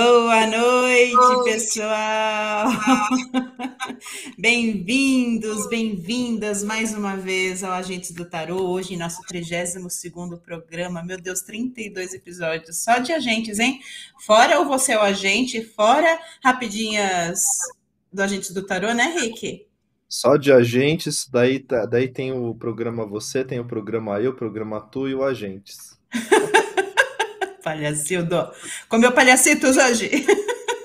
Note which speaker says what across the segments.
Speaker 1: Boa noite, pessoal! Bem-vindos, bem-vindas mais uma vez ao Agentes do Tarô, hoje em nosso 32 programa. Meu Deus, 32 episódios só de agentes, hein? Fora o Você é o Agente, fora rapidinhas do Agentes do Tarô, né, Rick?
Speaker 2: Só de agentes, daí, tá, daí tem o programa Você, tem o programa Eu, o programa Tu e o Agentes.
Speaker 1: Palhacildo. Comeu palhacitos hoje.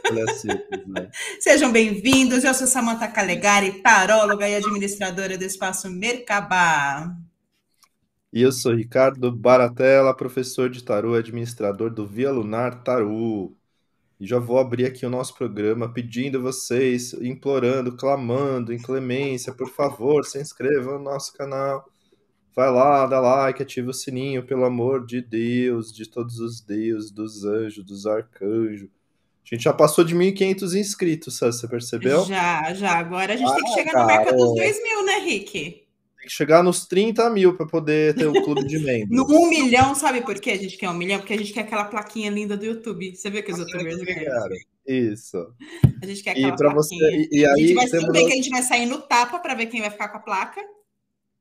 Speaker 1: Palhacitos, né? Sejam bem-vindos. Eu sou Samanta Calegari, taróloga e administradora do Espaço Mercabá.
Speaker 2: E eu sou Ricardo Baratella, professor de tarô e administrador do Via Lunar Tarô. E já vou abrir aqui o nosso programa pedindo a vocês, implorando, clamando, inclemência, por favor, se inscrevam no nosso canal Vai lá, dá like, ativa o sininho, pelo amor de Deus, de todos os deuses, dos anjos, dos arcanjos. A gente já passou de 1.500 inscritos, você percebeu?
Speaker 1: Já, já. Agora a gente ah, tem que chegar cara, na marca dos 2 mil, né, Rick?
Speaker 2: Tem que chegar nos 30 mil para poder ter o clube de membros.
Speaker 1: no 1 milhão, sabe por que a gente quer 1 milhão? Porque a gente quer aquela plaquinha linda do YouTube. Você vê que os youtubers
Speaker 2: querem? Isso.
Speaker 1: A gente quer aquela e plaquinha. Você, e, e aí, a gente vai saber que a gente vai sair no tapa para ver quem vai ficar com a placa.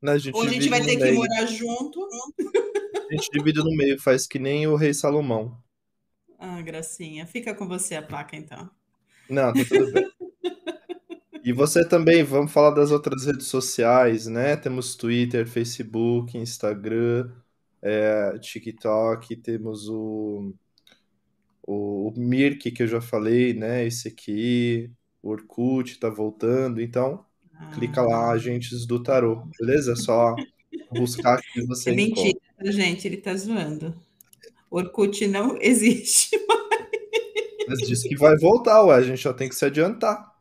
Speaker 2: Né, a gente
Speaker 1: Ou a gente vai ter que morar junto.
Speaker 2: A gente divide no meio, faz que nem o rei Salomão.
Speaker 1: Ah, gracinha. Fica com você a placa, então.
Speaker 2: Não, tá tudo bem. E você também, vamos falar das outras redes sociais, né? Temos Twitter, Facebook, Instagram, é, TikTok, temos o, o, o Mirk, que eu já falei, né? Esse aqui, o Orkut tá voltando, então clica lá, ah. Agentes do Tarô, beleza? Só buscar que você
Speaker 1: É mentira, encontra. gente, ele tá zoando. Orkut não existe mais.
Speaker 2: Mas disse que vai voltar, ué, a gente já tem que se adiantar.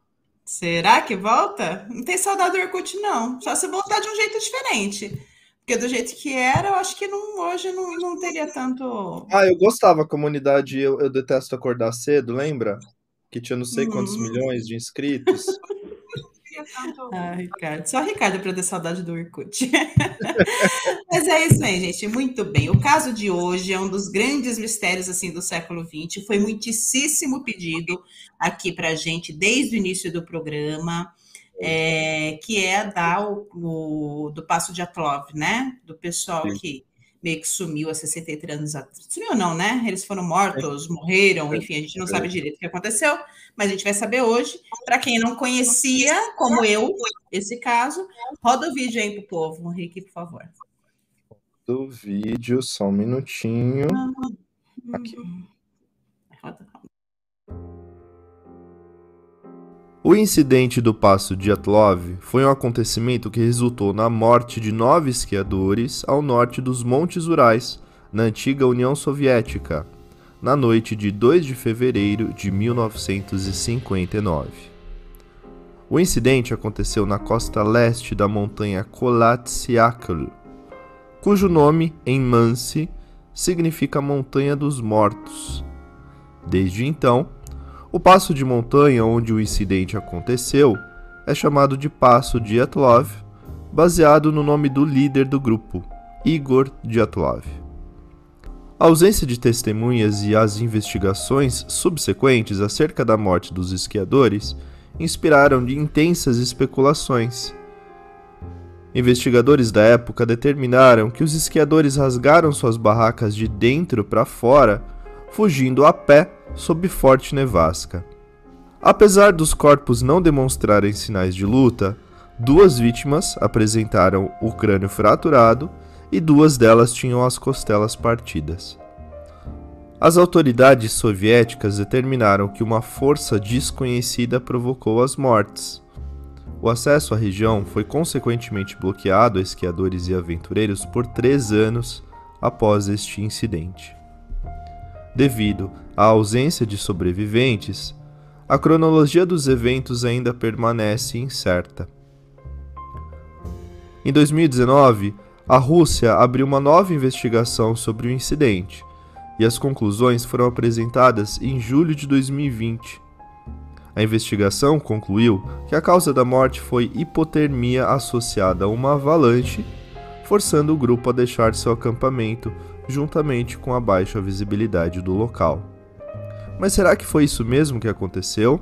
Speaker 1: Será que volta? Não tem saudade do Orkut, não. Só se voltar de um jeito diferente. Porque do jeito que era, eu acho que não, hoje não, não teria tanto.
Speaker 2: Ah, eu gostava, comunidade. Eu, eu detesto acordar cedo, lembra? Que tinha não sei quantos uhum. milhões de inscritos.
Speaker 1: Ah, Ricardo. Só Ricardo para ter saudade do Orkut. Mas é isso aí, gente. Muito bem. O caso de hoje é um dos grandes mistérios assim do século XX. Foi muitíssimo pedido aqui para a gente desde o início do programa. É, que é da o, o, do Passo de Atlov, né? Do pessoal Sim. que meio que sumiu há 63 anos atrás. Sumiu não, né? Eles foram mortos, morreram, enfim, a gente não sabe direito o que aconteceu, mas a gente vai saber hoje. Para quem não conhecia, como eu, esse caso, roda o vídeo aí pro povo, Henrique, por favor.
Speaker 2: Do vídeo, só um minutinho. Aqui. Roda, roda. O incidente do Passo Dyatlov foi um acontecimento que resultou na morte de nove esquiadores ao norte dos Montes Urais, na antiga União Soviética, na noite de 2 de fevereiro de 1959. O incidente aconteceu na costa leste da montanha Kolatsiakl, cujo nome, em Mansi, significa Montanha dos Mortos. Desde então, o passo de montanha onde o incidente aconteceu é chamado de Passo Dyatlov, baseado no nome do líder do grupo, Igor Dyatlov. A ausência de testemunhas e as investigações subsequentes acerca da morte dos esquiadores inspiraram de intensas especulações. Investigadores da época determinaram que os esquiadores rasgaram suas barracas de dentro para fora, fugindo a pé sob forte nevasca. Apesar dos corpos não demonstrarem sinais de luta, duas vítimas apresentaram o crânio fraturado e duas delas tinham as costelas partidas. As autoridades soviéticas determinaram que uma força desconhecida provocou as mortes. O acesso à região foi consequentemente bloqueado a esquiadores e aventureiros por três anos após este incidente. Devido à ausência de sobreviventes, a cronologia dos eventos ainda permanece incerta. Em 2019, a Rússia abriu uma nova investigação sobre o incidente, e as conclusões foram apresentadas em julho de 2020. A investigação concluiu que a causa da morte foi hipotermia associada a uma avalanche, forçando o grupo a deixar seu acampamento juntamente com a baixa visibilidade do local. Mas será que foi isso mesmo que aconteceu?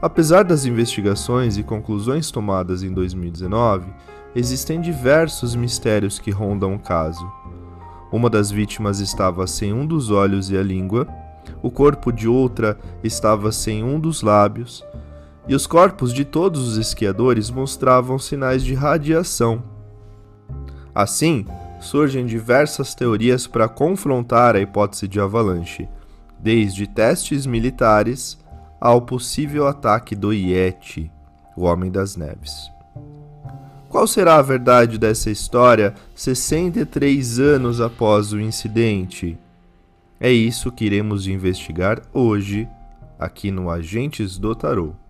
Speaker 2: Apesar das investigações e conclusões tomadas em 2019, existem diversos mistérios que rondam o caso. Uma das vítimas estava sem um dos olhos e a língua, o corpo de outra estava sem um dos lábios, e os corpos de todos os esquiadores mostravam sinais de radiação. Assim, surgem diversas teorias para confrontar a hipótese de avalanche, desde testes militares ao possível ataque do Yeti, o Homem das Neves. Qual será a verdade dessa história 63 anos após o incidente? É isso que iremos investigar hoje, aqui no Agentes do Tarot.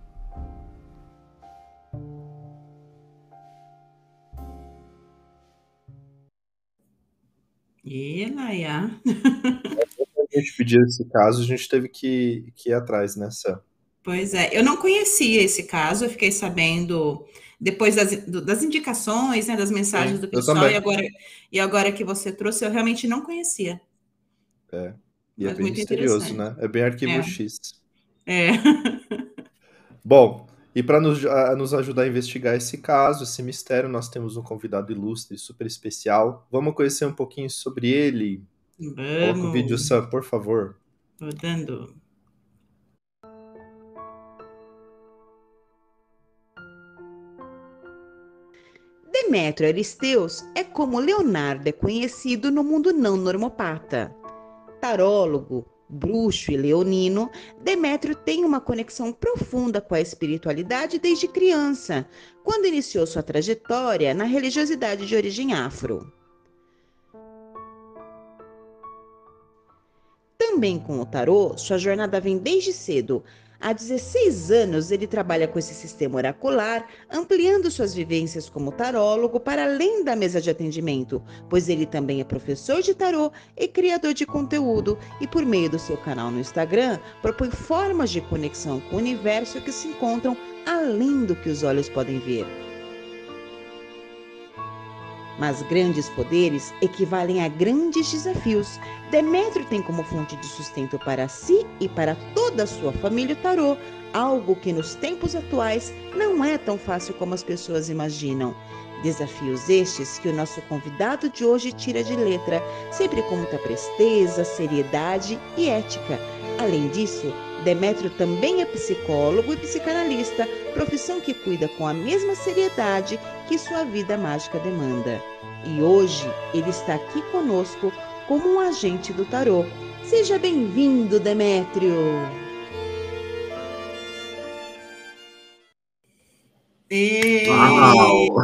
Speaker 3: E Laia.
Speaker 2: a gente pediu esse caso, a gente teve que, que ir atrás nessa.
Speaker 3: Pois é, eu não conhecia esse caso, eu fiquei sabendo depois das, das indicações, né, das mensagens Sim, do pessoal, e agora, e agora que você trouxe, eu realmente não conhecia.
Speaker 2: É, e é Mas é bem misterioso, né? É bem arquivo é. X.
Speaker 3: É.
Speaker 2: Bom, e para nos, nos, ajudar a investigar esse caso, esse mistério, nós temos um convidado ilustre, super especial. Vamos conhecer um pouquinho sobre ele.
Speaker 3: Vamos. Coloca
Speaker 2: o vídeo, Sam, por favor.
Speaker 3: Rodando. Demétrio Aristeus é como Leonardo é conhecido no mundo não normopata. Tarólogo, bruxo e leonino, Demétrio tem uma conexão profunda com a espiritualidade desde criança, quando iniciou sua trajetória na religiosidade de origem afro. Também com o tarô, sua jornada vem desde cedo, Há 16 anos ele trabalha com esse sistema oracular, ampliando suas vivências como tarólogo para além da mesa de atendimento, pois ele também é professor de tarô e criador de conteúdo e por meio do seu canal no Instagram propõe formas de conexão com o universo que se encontram além do que os olhos podem ver. Mas grandes poderes equivalem a grandes desafios. Demétrio tem como fonte de sustento para si e para toda a sua família o tarô, algo que nos tempos atuais não é tão fácil como as pessoas imaginam. Desafios estes que o nosso convidado de hoje tira de letra, sempre com muita presteza, seriedade e ética. Além disso, Demétrio também é psicólogo e psicanalista, profissão que cuida com a mesma seriedade que sua vida mágica demanda. E hoje ele está aqui conosco como um agente do tarô. Seja bem-vindo, Demétrio!
Speaker 2: Uau!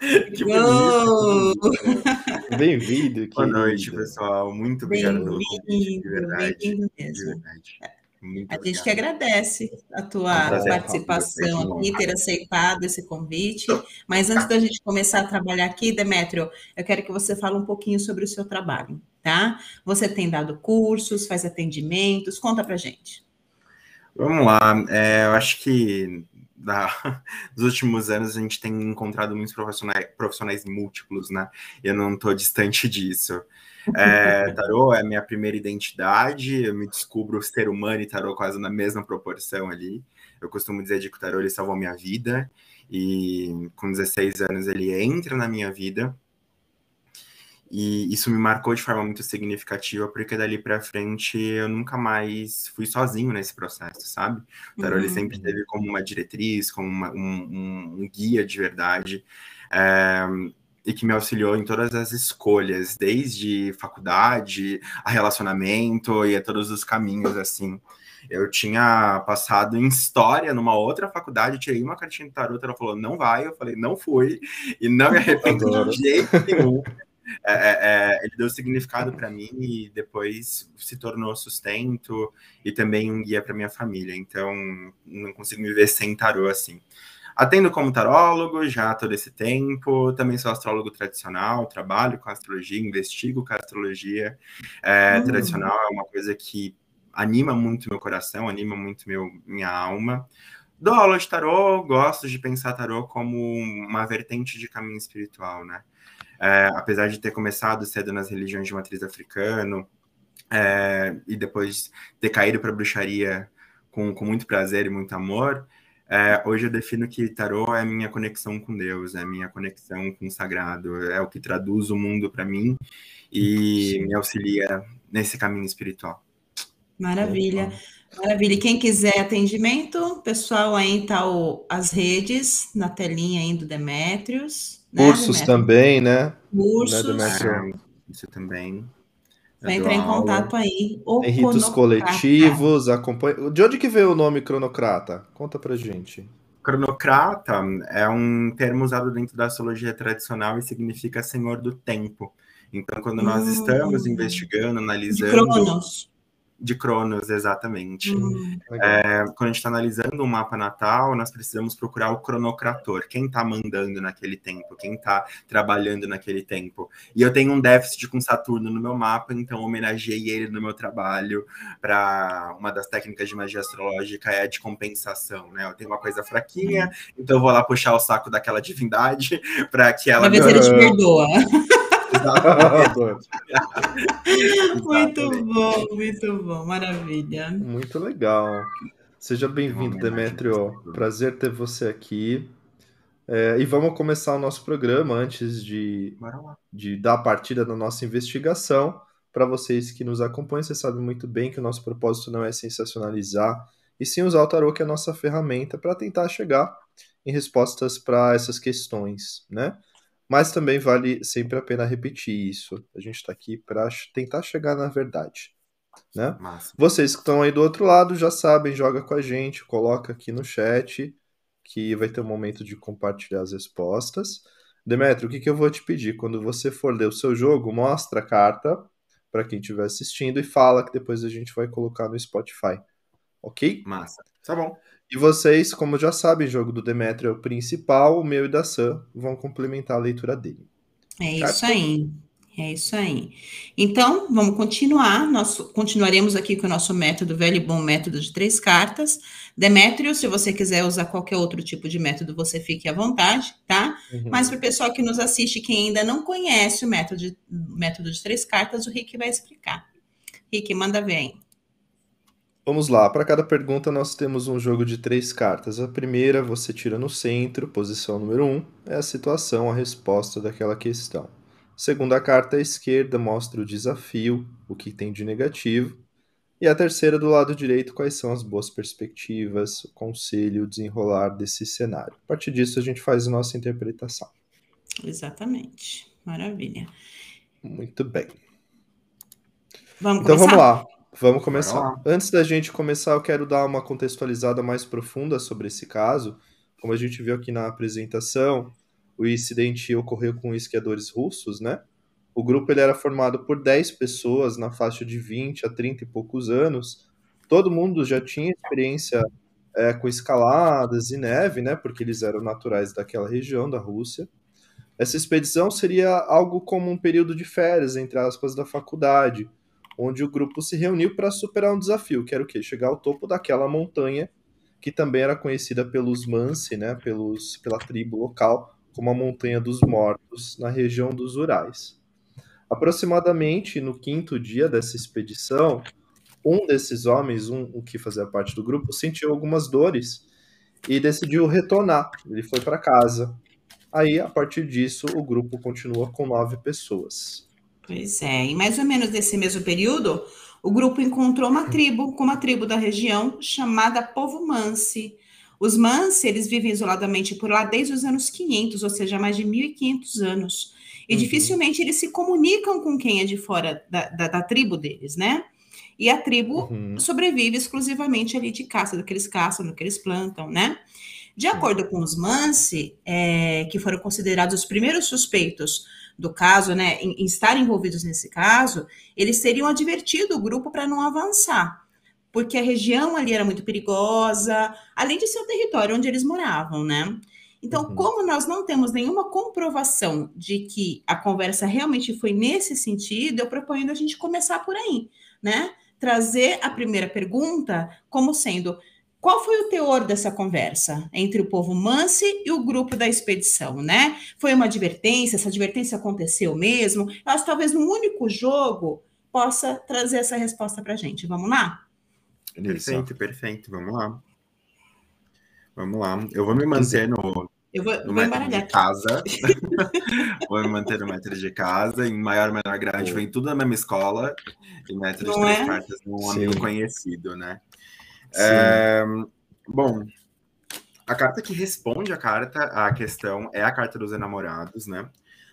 Speaker 2: que Bem-vindo.
Speaker 4: Boa noite, pessoal. Muito obrigado pelo convite, de verdade.
Speaker 3: De verdade. Muito a gente que agradece a tua é um participação aqui, ter aceitado esse convite. Mas antes da gente começar a trabalhar aqui, Demétrio, eu quero que você fale um pouquinho sobre o seu trabalho, tá? Você tem dado cursos, faz atendimentos, conta pra gente.
Speaker 4: Vamos lá, é, eu acho que da, dos últimos anos a gente tem encontrado muitos profissionais, profissionais múltiplos, né? Eu não estou distante disso. É, tarô é minha primeira identidade, eu me descubro ser humano e tarô quase na mesma proporção ali. Eu costumo dizer que o tarô ele salvou minha vida e com 16 anos ele entra na minha vida. E isso me marcou de forma muito significativa, porque dali para frente eu nunca mais fui sozinho nesse processo, sabe? O tarô uhum. ele sempre teve como uma diretriz, como uma, um, um, um, guia de verdade. É, e que me auxiliou em todas as escolhas, desde faculdade, a relacionamento e a todos os caminhos, assim. Eu tinha passado em história numa outra faculdade, tirei uma cartinha de tarot, ela falou, não vai, eu falei, não fui, e não me arrependo de jeito nenhum. É, é, é, ele deu significado para mim e depois se tornou sustento e também um guia para minha família. Então, não consigo me ver sem tarô assim. Atendo como tarólogo já todo esse tempo, também sou astrólogo tradicional, trabalho com astrologia, investigo com astrologia é, uhum. tradicional, é uma coisa que anima muito meu coração, anima muito meu, minha alma. Dou aula de tarô, gosto de pensar tarô como uma vertente de caminho espiritual, né? É, apesar de ter começado cedo nas religiões de matriz africano, é, e depois ter caído para bruxaria com, com muito prazer e muito amor, é, hoje eu defino que tarô é a minha conexão com Deus, é a minha conexão com o sagrado, é o que traduz o mundo para mim e Sim. me auxilia nesse caminho espiritual.
Speaker 1: Maravilha. Maravilha. E quem quiser atendimento, pessoal, aí tá o, as redes na telinha aí do Demetrios.
Speaker 2: Né, Cursos Demetrios? também, né?
Speaker 1: Cursos.
Speaker 4: Né, é, isso também.
Speaker 1: Vai entrar em contato aí.
Speaker 2: O Tem ritos coletivos, acompanha. De onde que veio o nome cronocrata? Conta pra gente.
Speaker 4: Cronocrata é um termo usado dentro da astrologia tradicional e significa senhor do tempo. Então, quando nós hum. estamos investigando, analisando. De Cronos de Cronos, exatamente. Hum, é, quando a gente está analisando um mapa natal, nós precisamos procurar o cronocrator, quem está mandando naquele tempo, quem está trabalhando naquele tempo. E eu tenho um déficit com Saturno no meu mapa, então homenageei ele no meu trabalho para uma das técnicas de magia astrológica é a de compensação, né? Eu tenho uma coisa fraquinha, então eu vou lá puxar o saco daquela divindade para que ela.
Speaker 1: Uma vez ele te perdoa. muito bom, muito bom, maravilha.
Speaker 2: Muito legal. Seja bem-vindo, Demetrio. Prazer ter você aqui. É, e vamos começar o nosso programa antes de, de dar a partida da nossa investigação. Para vocês que nos acompanham, vocês sabem muito bem que o nosso propósito não é sensacionalizar, e sim usar o tarô, que é a nossa ferramenta, para tentar chegar em respostas para essas questões, né? Mas também vale sempre a pena repetir isso. A gente está aqui para tentar chegar na verdade. Né? Vocês que estão aí do outro lado já sabem, joga com a gente, coloca aqui no chat que vai ter um momento de compartilhar as respostas. Demetrio, o que, que eu vou te pedir? Quando você for ler o seu jogo, mostra a carta para quem estiver assistindo e fala que depois a gente vai colocar no Spotify. Ok?
Speaker 4: Massa. Tá bom.
Speaker 2: E vocês, como já sabem, o jogo do Demetrio é o principal, o meu e da Sam vão complementar a leitura dele.
Speaker 1: É certo? isso aí. É isso aí. Então, vamos continuar. Nós continuaremos aqui com o nosso método, velho e bom método de três cartas. Demétrio, se você quiser usar qualquer outro tipo de método, você fique à vontade, tá? Uhum. Mas para o pessoal que nos assiste, quem ainda não conhece o método de, método de três cartas, o Rick vai explicar. Rick, manda ver aí.
Speaker 2: Vamos lá, para cada pergunta nós temos um jogo de três cartas. A primeira você tira no centro, posição número 1, um, é a situação, a resposta daquela questão. A segunda carta à esquerda mostra o desafio, o que tem de negativo. E a terceira do lado direito, quais são as boas perspectivas, o conselho, o desenrolar desse cenário. A partir disso a gente faz a nossa interpretação.
Speaker 1: Exatamente. Maravilha.
Speaker 2: Muito bem.
Speaker 1: Vamos
Speaker 2: então
Speaker 1: começar?
Speaker 2: vamos lá. Vamos começar. Antes da gente começar, eu quero dar uma contextualizada mais profunda sobre esse caso. Como a gente viu aqui na apresentação, o incidente ocorreu com esquiadores russos, né? O grupo ele era formado por 10 pessoas na faixa de 20 a 30 e poucos anos. Todo mundo já tinha experiência é, com escaladas e neve, né? Porque eles eram naturais daquela região da Rússia. Essa expedição seria algo como um período de férias, entre aspas, da faculdade onde o grupo se reuniu para superar um desafio, que era o quê? Chegar ao topo daquela montanha, que também era conhecida pelos Mansi, né, pelos, pela tribo local, como a Montanha dos Mortos, na região dos Urais. Aproximadamente no quinto dia dessa expedição, um desses homens, um, um que fazia parte do grupo, sentiu algumas dores e decidiu retornar. Ele foi para casa. Aí, a partir disso, o grupo continua com nove pessoas.
Speaker 1: Pois é, e mais ou menos nesse mesmo período, o grupo encontrou uma tribo, com uma tribo da região chamada Povo Mansi. Os Mansi, eles vivem isoladamente por lá desde os anos 500, ou seja, mais de 1.500 anos. E uhum. dificilmente eles se comunicam com quem é de fora da, da, da tribo deles, né? E a tribo uhum. sobrevive exclusivamente ali de caça, do que eles caçam, do que eles plantam, né? De acordo com os Mansi, é, que foram considerados os primeiros suspeitos do caso, né, em, em estar envolvidos nesse caso, eles teriam advertido o grupo para não avançar, porque a região ali era muito perigosa, além de ser o território onde eles moravam, né? Então, uhum. como nós não temos nenhuma comprovação de que a conversa realmente foi nesse sentido, eu proponho a gente começar por aí, né? Trazer a primeira pergunta como sendo qual foi o teor dessa conversa entre o povo Mansi e o grupo da expedição, né? Foi uma advertência, essa advertência aconteceu mesmo? Eu acho que talvez num único jogo possa trazer essa resposta para a gente. Vamos lá?
Speaker 4: Perfeito, perfeito. Vamos lá. Vamos lá. Eu vou me manter no,
Speaker 1: eu vou,
Speaker 4: no
Speaker 1: vou
Speaker 4: método de casa. vou me manter no método de casa. Em maior ou menor gente vem tudo na mesma escola. E método de três é? cartas num amigo conhecido, né? É, bom, a carta que responde a carta, a questão, é a carta dos enamorados, né?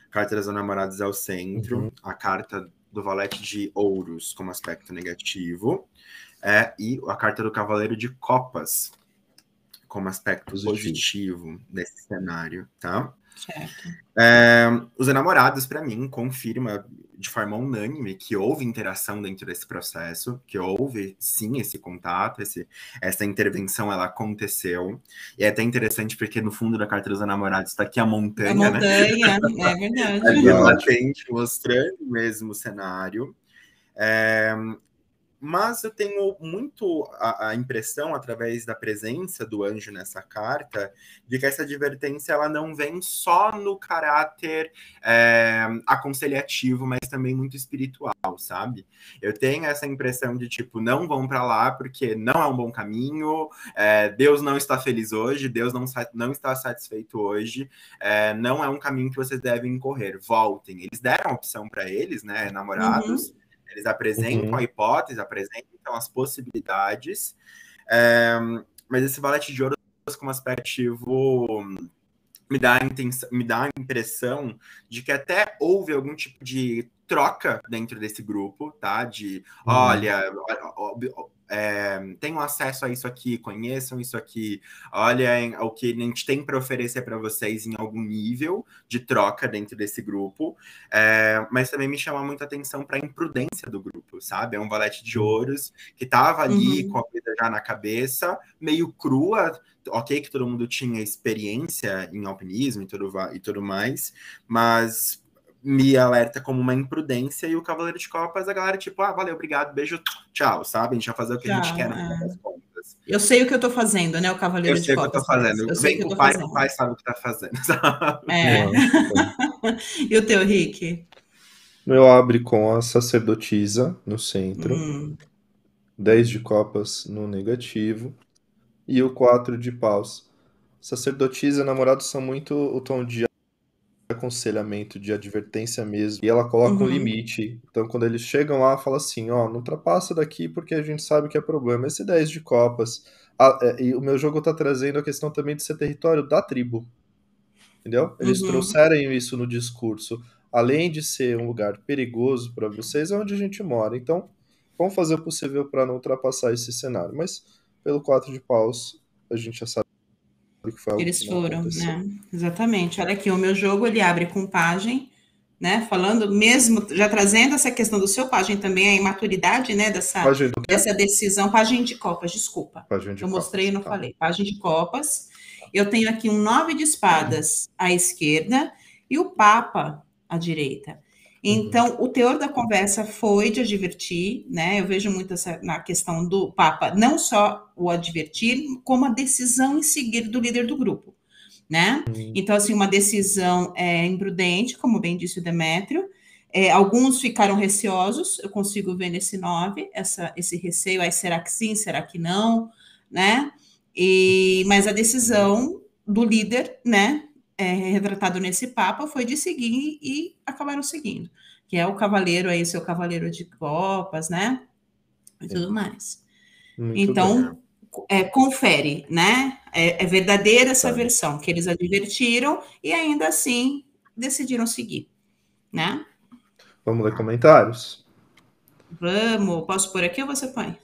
Speaker 4: A carta dos enamorados é o centro. Uhum. A carta do valete de ouros como aspecto negativo. É, e a carta do cavaleiro de copas como aspecto positivo, positivo desse cenário, tá?
Speaker 1: Certo.
Speaker 4: É, os enamorados, para mim, confirma de forma unânime que houve interação dentro desse processo, que houve sim esse contato, esse, essa intervenção ela aconteceu. E é até interessante porque no fundo da carta dos enamorados está aqui a montanha,
Speaker 1: a montanha, né? é verdade.
Speaker 4: Ali latente, mostrando o mesmo cenário. É, mas eu tenho muito a, a, impressão, através da presença do anjo nessa carta, de que essa advertência ela não vem só no caráter é, aconselhativo, mas também muito espiritual, sabe? Eu tenho essa impressão de tipo, não vão para lá porque não é um bom caminho, é, Deus não está feliz hoje, Deus não, não está satisfeito hoje, é, não é um caminho que vocês devem correr, voltem. Eles deram opção para eles, né, namorados. Uhum eles apresentam uhum. a hipótese, apresentam as possibilidades, é, mas esse valete de ouro como aspectivo me dá, a intenção, me dá a impressão de que até houve algum tipo de troca dentro desse grupo, tá? De uhum. olha, é, tenham acesso a isso aqui, conheçam isso aqui, olhem o que a gente tem para oferecer para vocês em algum nível de troca dentro desse grupo, é, mas também me chama muita atenção para a imprudência do grupo, sabe? É um valete de ouros que estava ali uhum. com a vida já na cabeça, meio crua, ok que todo mundo tinha experiência em alpinismo e tudo, e tudo mais, mas me alerta como uma imprudência e o Cavaleiro de Copas, a galera, tipo, ah, valeu, obrigado, beijo, tchau, sabe? A gente vai fazer o que tchau, a gente quer
Speaker 1: é. Eu sei o que eu tô fazendo, né? O Cavaleiro de Copas.
Speaker 4: Eu sei o que eu tô fazendo. Eu Vem com o pai, o pai sabe o que tá fazendo. Sabe?
Speaker 1: É. e o teu, Rick?
Speaker 2: Eu abre com a sacerdotisa no centro. Hum. 10 de copas no negativo. E o 4 de paus. Sacerdotisa e namorados são muito o tom de aconselhamento, de advertência mesmo, e ela coloca uhum. um limite. Então, quando eles chegam lá, fala assim: ó, não ultrapassa daqui porque a gente sabe que é problema. Esse 10 de copas. Ah, é, e o meu jogo tá trazendo a questão também de ser território da tribo. Entendeu? Eles uhum. trouxerem isso no discurso. Além de ser um lugar perigoso para vocês, é onde a gente mora. Então, vamos fazer o possível para não ultrapassar esse cenário. Mas, pelo 4 de paus, a gente já sabe
Speaker 1: que foi Eles foram, né? Exatamente. Olha aqui, o meu jogo ele abre com pajem, né? Falando mesmo, já trazendo essa questão do seu pajem também, a imaturidade, né? Dessa, dessa decisão, pajem de copas, desculpa.
Speaker 2: De
Speaker 1: eu copas, mostrei e não tá. falei. Pajem de copas. Eu tenho aqui um nove de espadas à esquerda e o Papa à direita. Então, o teor da conversa foi de advertir, né? Eu vejo muito essa, na questão do Papa, não só o advertir, como a decisão em seguir do líder do grupo, né? Uhum. Então, assim, uma decisão é, imprudente, como bem disse o Demétrio. É, alguns ficaram receosos, eu consigo ver nesse nove, essa, esse receio, aí será que sim, será que não, né? E, mas a decisão do líder, né, é, retratado nesse Papa foi de seguir e acabaram seguindo, que é o cavaleiro aí, seu cavaleiro de copas, né? E tudo mais. Muito então, é, confere, né? É, é verdadeira essa versão, que eles advertiram e ainda assim decidiram seguir, né?
Speaker 2: Vamos ler comentários?
Speaker 1: Vamos. Posso pôr aqui ou você põe?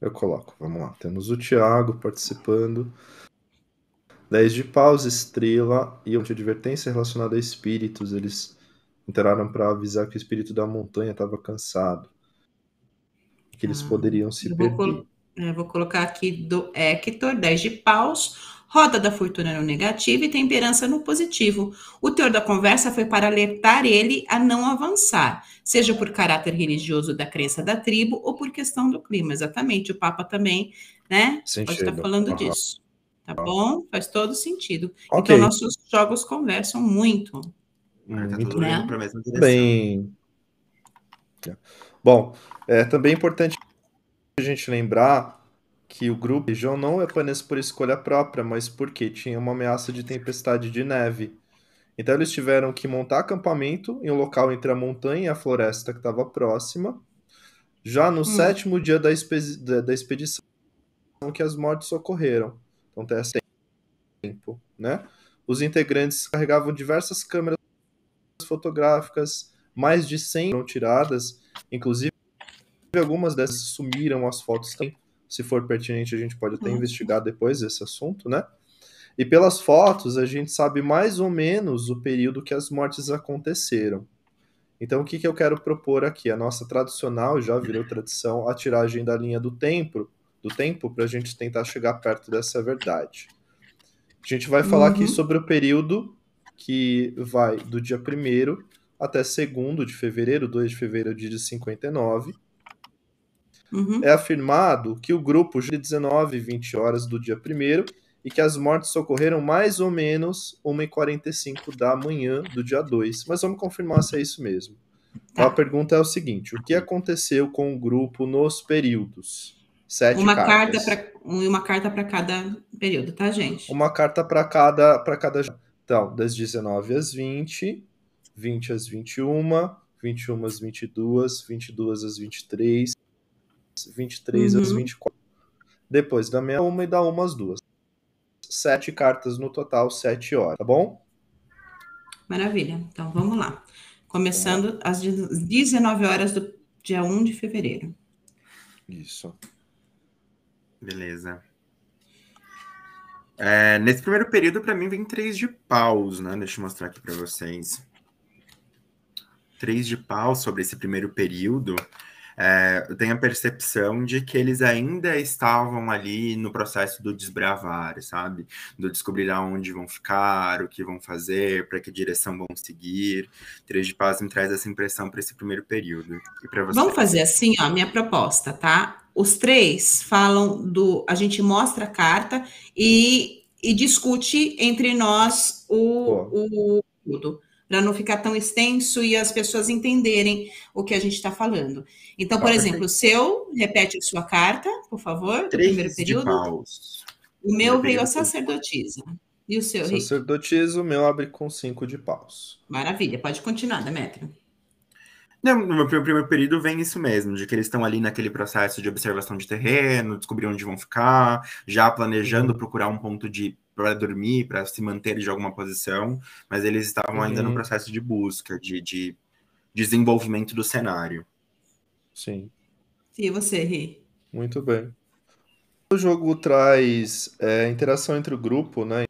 Speaker 2: Eu coloco. Vamos lá. Temos o Thiago participando. 10 de paus, estrela e de advertência relacionada a espíritos. Eles entraram para avisar que o espírito da montanha estava cansado. Que eles ah, poderiam se perder.
Speaker 1: Vou, é, vou colocar aqui do Hector, 10 de paus, roda da fortuna no negativo e temperança no positivo. O teor da conversa foi para alertar ele a não avançar, seja por caráter religioso da crença da tribo ou por questão do clima. Exatamente, o Papa também, né? Sem pode estar falando uhum. disso. Tá bom? Faz todo sentido. Okay. Então, nossos jogos conversam muito.
Speaker 2: Muito né? bem. Bom, é também importante a gente lembrar que o grupo região não é apenas por escolha própria, mas porque tinha uma ameaça de tempestade de neve. Então eles tiveram que montar acampamento em um local entre a montanha e a floresta que estava próxima. Já no hum. sétimo dia da, da, da, expedição que as mortes ocorreram. Então tem esse tempo, né? Os integrantes carregavam diversas câmeras fotográficas, mais de 100 foram tiradas, inclusive algumas dessas sumiram as fotos também. Se for pertinente, a gente pode até hum. investigar depois esse assunto, né? E pelas fotos, a gente sabe mais ou menos o período que as mortes aconteceram. Então, o que, que eu quero propor aqui? A nossa tradicional, já virou tradição, a tiragem da linha do tempo, do tempo para a gente tentar chegar perto dessa verdade. A gente vai falar uhum. aqui sobre o período que vai do dia 1 até 2 de fevereiro, 2 de fevereiro de 59. Uhum. É afirmado que o grupo de 19 e 20 horas do dia 1 e que as mortes ocorreram mais ou menos 1h45 da manhã do dia 2. Mas vamos confirmar se é isso mesmo. Tá. A pergunta é o seguinte: o que aconteceu com o grupo nos períodos?
Speaker 1: Sete uma cartas. carta para uma carta para cada período, tá, gente?
Speaker 2: Uma carta para cada para cada então, das 19 às 20, 20 às 21, 21 às 22, 22 às 23, 23 uhum. às 24. Depois da meia uma e da uma às duas sete cartas no total, sete horas, tá bom?
Speaker 1: Maravilha. Então vamos lá. Começando às 19 horas do dia 1 de fevereiro.
Speaker 2: Isso.
Speaker 4: Beleza. É, nesse primeiro período, para mim, vem três de paus, né? Deixa eu mostrar aqui para vocês. Três de paus sobre esse primeiro período é, eu tenho a percepção de que eles ainda estavam ali no processo do desbravar, sabe? Do descobrir aonde vão ficar, o que vão fazer, para que direção vão seguir. Três de Paz me traz essa impressão para esse primeiro período.
Speaker 1: Vamos fazer assim, ó, minha proposta, tá? Os três falam do. A gente mostra a carta e, e discute entre nós o, o tudo para não ficar tão extenso e as pessoas entenderem o que a gente está falando. Então, por exemplo, o seu, repete a sua carta, por favor,
Speaker 4: Três do primeiro período. paus.
Speaker 1: O meu veio a sacerdotisa. E o seu,
Speaker 2: Sacerdotisa, o meu abre com cinco de paus.
Speaker 1: Maravilha, pode continuar, Demetrio.
Speaker 4: Não, no meu primeiro período vem isso mesmo, de que eles estão ali naquele processo de observação de terreno, descobrir onde vão ficar, já planejando uhum. procurar um ponto de para dormir, para se manter de alguma posição, mas eles estavam uhum. ainda no uhum. processo de busca, de, de desenvolvimento do cenário.
Speaker 2: Sim.
Speaker 1: E você, Ri?
Speaker 2: Muito bem. O jogo traz é, interação entre o grupo, né?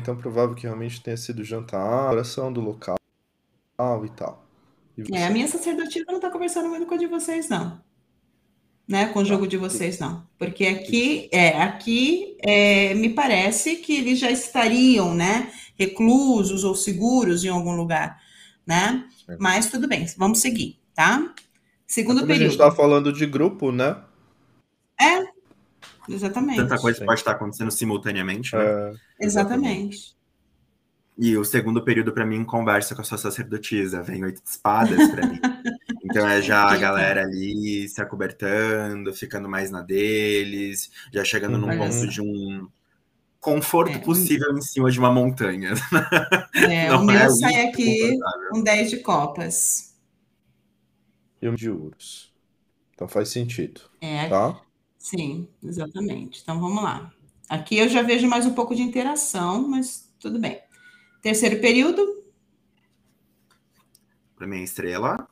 Speaker 2: Então, provável que realmente tenha sido jantar, oração do local e tal.
Speaker 1: É, a minha sacerdotisa não está conversando muito com a de vocês, não né, com o jogo de vocês, não. Porque aqui, é, aqui é, me parece que eles já estariam, né, reclusos ou seguros em algum lugar, né? Mas tudo bem, vamos seguir, tá? Segundo
Speaker 2: Como
Speaker 1: período.
Speaker 2: A gente está falando de grupo, né?
Speaker 1: É, exatamente.
Speaker 4: Tanta coisa Sim. pode estar acontecendo simultaneamente, né? É,
Speaker 1: exatamente.
Speaker 4: E o segundo período, para mim, conversa com a sua sacerdotisa. Vem oito espadas para mim. Então é já a galera ali se acobertando, ficando mais na deles, já chegando num ponto de um conforto é, possível um... em cima de uma montanha.
Speaker 1: É, o meu é sai aqui um 10 de copas.
Speaker 2: E um de ouros. Então faz sentido.
Speaker 1: É,
Speaker 2: tá?
Speaker 1: Sim, exatamente. Então vamos lá. Aqui eu já vejo mais um pouco de interação, mas tudo bem. Terceiro período.
Speaker 4: Para mim, estrela.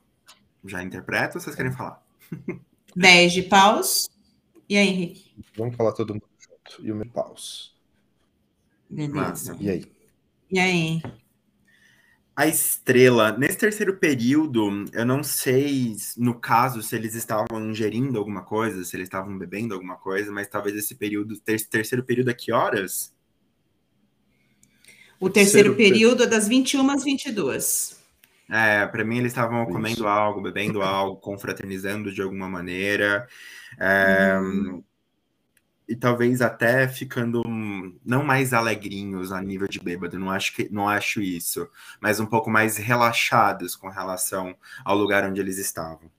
Speaker 4: Já interpreta ou vocês querem falar?
Speaker 1: 10 de paus. E aí, Henrique?
Speaker 2: Vamos falar todo mundo junto. E o meu paus.
Speaker 1: Beleza.
Speaker 2: E aí?
Speaker 1: E aí?
Speaker 4: A estrela, nesse terceiro período, eu não sei, no caso, se eles estavam ingerindo alguma coisa, se eles estavam bebendo alguma coisa, mas talvez esse período, ter, terceiro período a que horas?
Speaker 1: O terceiro, terceiro período é das 21 às 22.
Speaker 4: É, para mim eles estavam comendo algo, bebendo algo, confraternizando de alguma maneira. É, hum. E talvez até ficando não mais alegrinhos a nível de bêbado, não acho, que, não acho isso, mas um pouco mais relaxados com relação ao lugar onde eles estavam.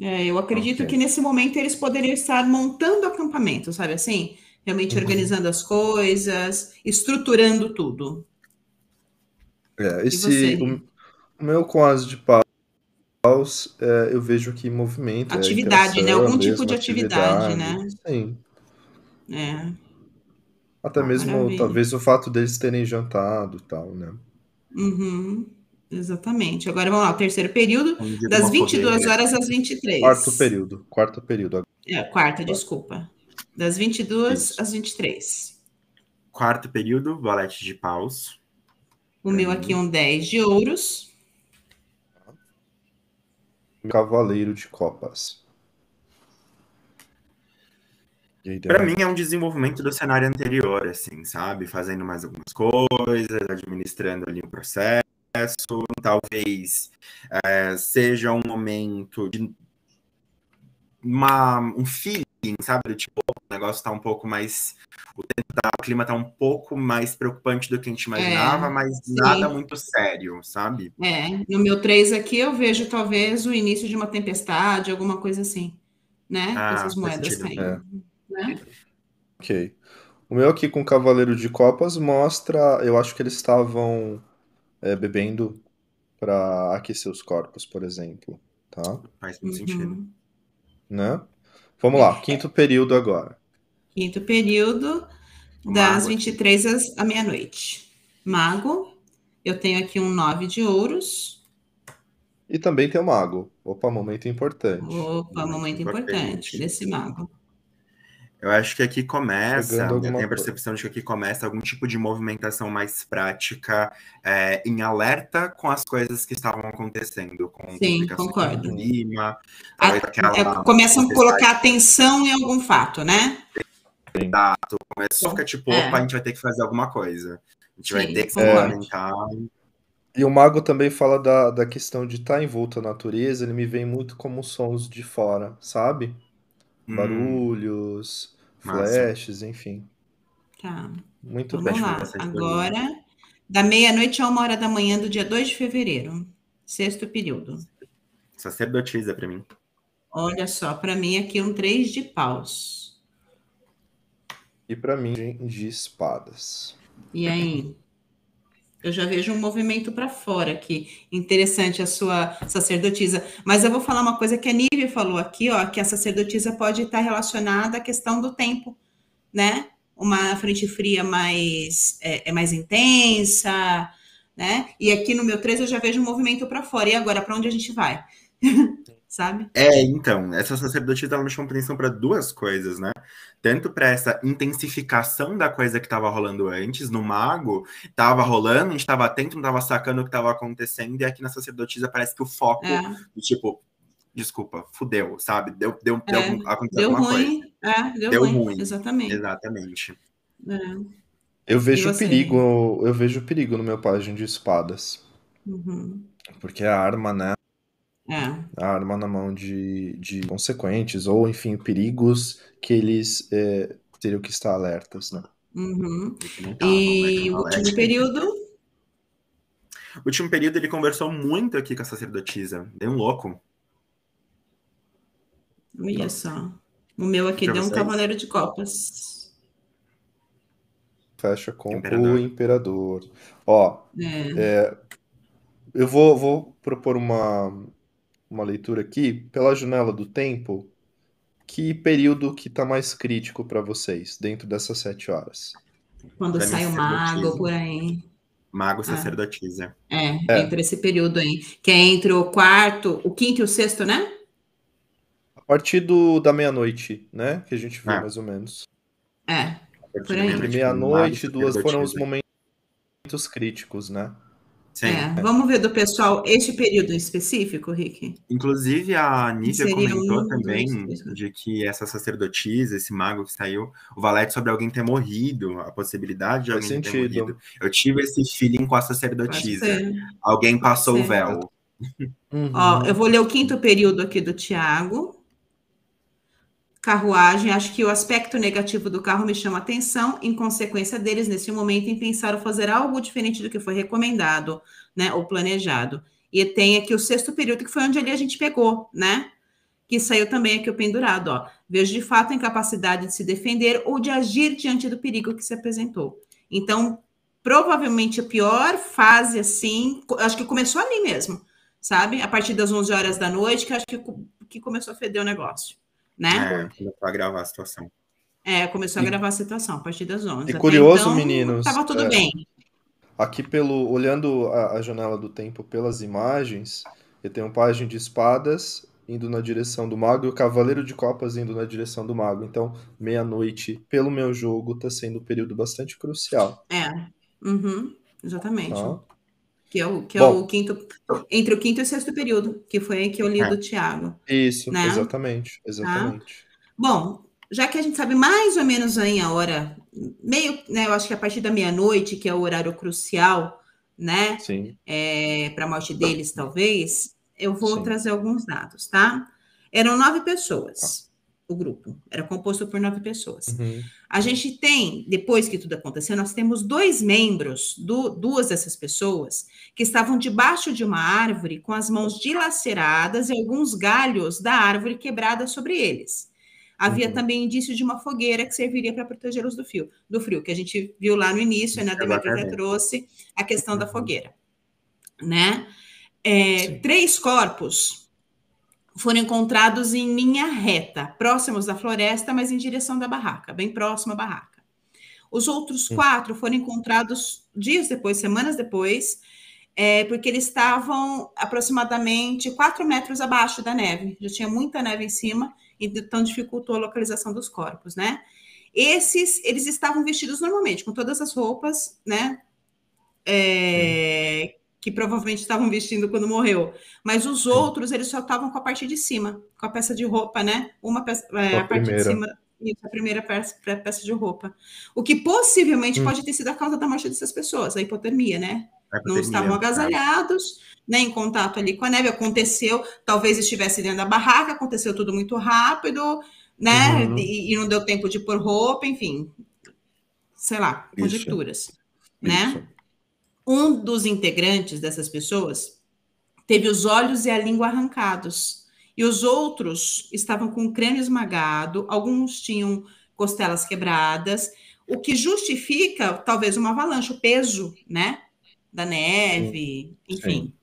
Speaker 1: É, eu acredito okay. que nesse momento eles poderiam estar montando acampamento, sabe assim? Realmente uhum. organizando as coisas, estruturando tudo.
Speaker 2: É, esse, o, o, meu quase de paus, é, eu vejo aqui movimento.
Speaker 1: É atividade, né? Algum tipo de atividade, atividade, né?
Speaker 2: Sim.
Speaker 1: É.
Speaker 2: Até ah, mesmo, maravilha. talvez, o fato deles terem jantado e tal, né?
Speaker 1: Uhum. Exatamente. Agora vamos lá, o terceiro período, das 22 horas às 23.
Speaker 2: Quarto período, quarto período.
Speaker 1: É, quarta, desculpa. Das 22 Isso. às 23.
Speaker 4: Quarto período, valete de paus.
Speaker 1: O meu aqui é um 10 de ouros.
Speaker 2: Cavaleiro de copas.
Speaker 4: Para mim é um desenvolvimento do cenário anterior, assim, sabe? Fazendo mais algumas coisas, administrando ali o um processo talvez é, seja um momento de uma, um feeling, sabe? Tipo, o negócio tá um pouco mais. O, tá, o clima tá um pouco mais preocupante do que a gente imaginava, é, mas sim. nada muito sério, sabe?
Speaker 1: É, no meu 3 aqui eu vejo talvez o início de uma tempestade, alguma coisa assim, né? Ah, essas moedas caindo. É. Né?
Speaker 2: Ok. O meu aqui com o Cavaleiro de Copas mostra, eu acho que eles estavam é, bebendo para aquecer os corpos, por exemplo, tá?
Speaker 4: Faz muito uhum. sentido.
Speaker 2: Né? Vamos lá, quinto período agora.
Speaker 1: Quinto período, das Mago 23 às à meia-noite. Mago, eu tenho aqui um 9 de ouros.
Speaker 2: E também tem o mago. Opa, momento importante.
Speaker 1: Opa, momento importante, importante desse mago.
Speaker 4: Eu acho que aqui começa, eu tenho a percepção de que aqui começa algum tipo de movimentação mais prática, é, em alerta com as coisas que estavam acontecendo, com
Speaker 1: Sim, concordo.
Speaker 4: do clima.
Speaker 1: A, é, começam a colocar atenção em algum fato, né?
Speaker 4: Exato. Começou a ficar tipo, é. opa, a gente vai ter que fazer alguma coisa. A gente Sim, vai ter que se movimentar.
Speaker 2: E o mago também fala da, da questão de estar tá envolto na natureza, ele me vem muito como sons de fora, sabe? Hum. barulhos, flashes, enfim.
Speaker 1: Tá.
Speaker 2: Muito
Speaker 1: Vamos
Speaker 2: bem.
Speaker 1: lá. Agora, da meia-noite a uma hora da manhã do dia 2 de fevereiro. Sexto período.
Speaker 4: Sacerdotisa para mim.
Speaker 1: Olha só, para mim aqui um três de paus.
Speaker 2: E para mim de espadas.
Speaker 1: E aí? Eu já vejo um movimento para fora aqui. Interessante a sua sacerdotisa. Mas eu vou falar uma coisa que a Nívia falou aqui, ó, que a sacerdotisa pode estar relacionada à questão do tempo, né? Uma frente fria mais é, é mais intensa, né? E aqui no meu 3 eu já vejo um movimento para fora. E agora, para onde a gente vai? Sabe?
Speaker 4: É, então, essa sacerdotisa ela me chama atenção para duas coisas, né? tanto para essa intensificação da coisa que estava rolando antes, no mago, estava rolando, a gente estava atento, não estava sacando o que estava acontecendo, e aqui na sacerdotisa parece que o foco, é. do, tipo, desculpa, fudeu, sabe? Deu, deu, é. deu, aconteceu
Speaker 1: deu
Speaker 4: alguma
Speaker 1: ruim.
Speaker 4: coisa.
Speaker 1: É, deu, deu ruim. ruim. Exatamente.
Speaker 4: Exatamente.
Speaker 1: É.
Speaker 2: Eu vejo perigo, eu vejo perigo no meu página de espadas.
Speaker 1: Uhum.
Speaker 2: Porque a arma, né?
Speaker 1: É.
Speaker 2: A arma na mão de, de consequentes, ou enfim, perigos que eles é, teriam que estar alertas, né?
Speaker 1: Uhum. E o último período?
Speaker 4: O último período ele conversou muito aqui com a sacerdotisa. Deu um louco.
Speaker 1: Olha só. O meu aqui pra deu vocês? um cavaleiro de copas.
Speaker 2: Fecha com imperador. o imperador. Ó,
Speaker 1: é.
Speaker 2: É, eu vou, vou propor uma, uma leitura aqui, pela janela do tempo, que período que está mais crítico para vocês dentro dessas sete horas?
Speaker 1: Quando pra sai o mago por aí.
Speaker 4: Mago sacerdotisa.
Speaker 1: É, é, entre esse período aí. Que é entre o quarto, o quinto e o sexto, né?
Speaker 2: A partir do, da meia-noite, né? Que a gente vê é. mais ou menos.
Speaker 1: É.
Speaker 2: Por aí. Entre meia-noite e duas foram os momentos críticos, né?
Speaker 1: É, vamos ver do pessoal este período específico, Rick?
Speaker 4: Inclusive, a Nívia comentou um, também dois, de que essa sacerdotisa, esse mago que saiu, o valete sobre alguém ter morrido, a possibilidade de alguém ter morrido. Eu tive esse feeling com a sacerdotisa. Alguém passou o véu.
Speaker 1: Uhum. Ó, eu vou ler o quinto período aqui do Tiago carruagem, acho que o aspecto negativo do carro me chama atenção, em consequência deles, nesse momento, em pensar ou fazer algo diferente do que foi recomendado, né, ou planejado. E tem aqui o sexto período, que foi onde ali a gente pegou, né, que saiu também aqui o pendurado, ó. Vejo de fato a incapacidade de se defender ou de agir diante do perigo que se apresentou. Então, provavelmente a pior fase, assim, acho que começou ali mesmo, sabe? A partir das 11 horas da noite, que acho que, que começou a feder o negócio, né?
Speaker 4: É, começou a gravar a situação.
Speaker 1: É, começou a gravar a situação a partir das 11.
Speaker 2: E curioso, então, meninos.
Speaker 1: Tava tudo é, bem.
Speaker 2: Aqui pelo olhando a, a, janela do tempo pelas imagens, eu tenho um página de espadas indo na direção do mago e o cavaleiro de copas indo na direção do mago. Então, meia-noite, pelo meu jogo, tá sendo um período bastante crucial.
Speaker 1: É. Uhum, exatamente. Tá. Que é, o, que é o quinto. Entre o quinto e o sexto período, que foi aí que eu li é. do Tiago.
Speaker 2: Isso, né? exatamente. Exatamente. Tá?
Speaker 1: Bom, já que a gente sabe mais ou menos aí a hora, meio, né? Eu acho que a partir da meia-noite, que é o horário crucial, né?
Speaker 2: Sim.
Speaker 1: É, para a morte deles, talvez, eu vou Sim. trazer alguns dados, tá? Eram nove pessoas. Ah o grupo. Era composto por nove pessoas. Uhum. A gente tem, depois que tudo aconteceu, nós temos dois membros, do, duas dessas pessoas, que estavam debaixo de uma árvore com as mãos dilaceradas e alguns galhos da árvore quebradas sobre eles. Havia uhum. também indício de uma fogueira que serviria para protegê-los do frio, do frio, que a gente viu lá no início, né? A já trouxe a questão uhum. da fogueira, né? É, três corpos foram encontrados em linha reta, próximos da floresta, mas em direção da barraca, bem próximo à barraca. Os outros quatro foram encontrados dias depois, semanas depois, é, porque eles estavam aproximadamente quatro metros abaixo da neve. Já tinha muita neve em cima, então dificultou a localização dos corpos, né? Esses, eles estavam vestidos normalmente, com todas as roupas, né? É, que provavelmente estavam vestindo quando morreu. Mas os outros, eles só estavam com a parte de cima, com a peça de roupa, né? Uma peça, é, a, a parte de cima, isso, a primeira peça, peça de roupa. O que possivelmente hum. pode ter sido a causa da morte dessas pessoas, a hipotermia, né? A hipotermia, Não estavam agasalhados, né, em contato ali com a neve. Aconteceu, talvez estivesse dentro da barraca, aconteceu tudo muito rápido, né? Uhum. E, e, não deu tempo de pôr roupa, enfim. Sei lá, conjecturas. Isso. Né? Isso. Um dos integrantes dessas pessoas teve os olhos e a língua arrancados, e os outros estavam com o crânio esmagado, alguns tinham costelas quebradas, o que justifica talvez uma avalanche, o peso, né, da neve, sim, enfim.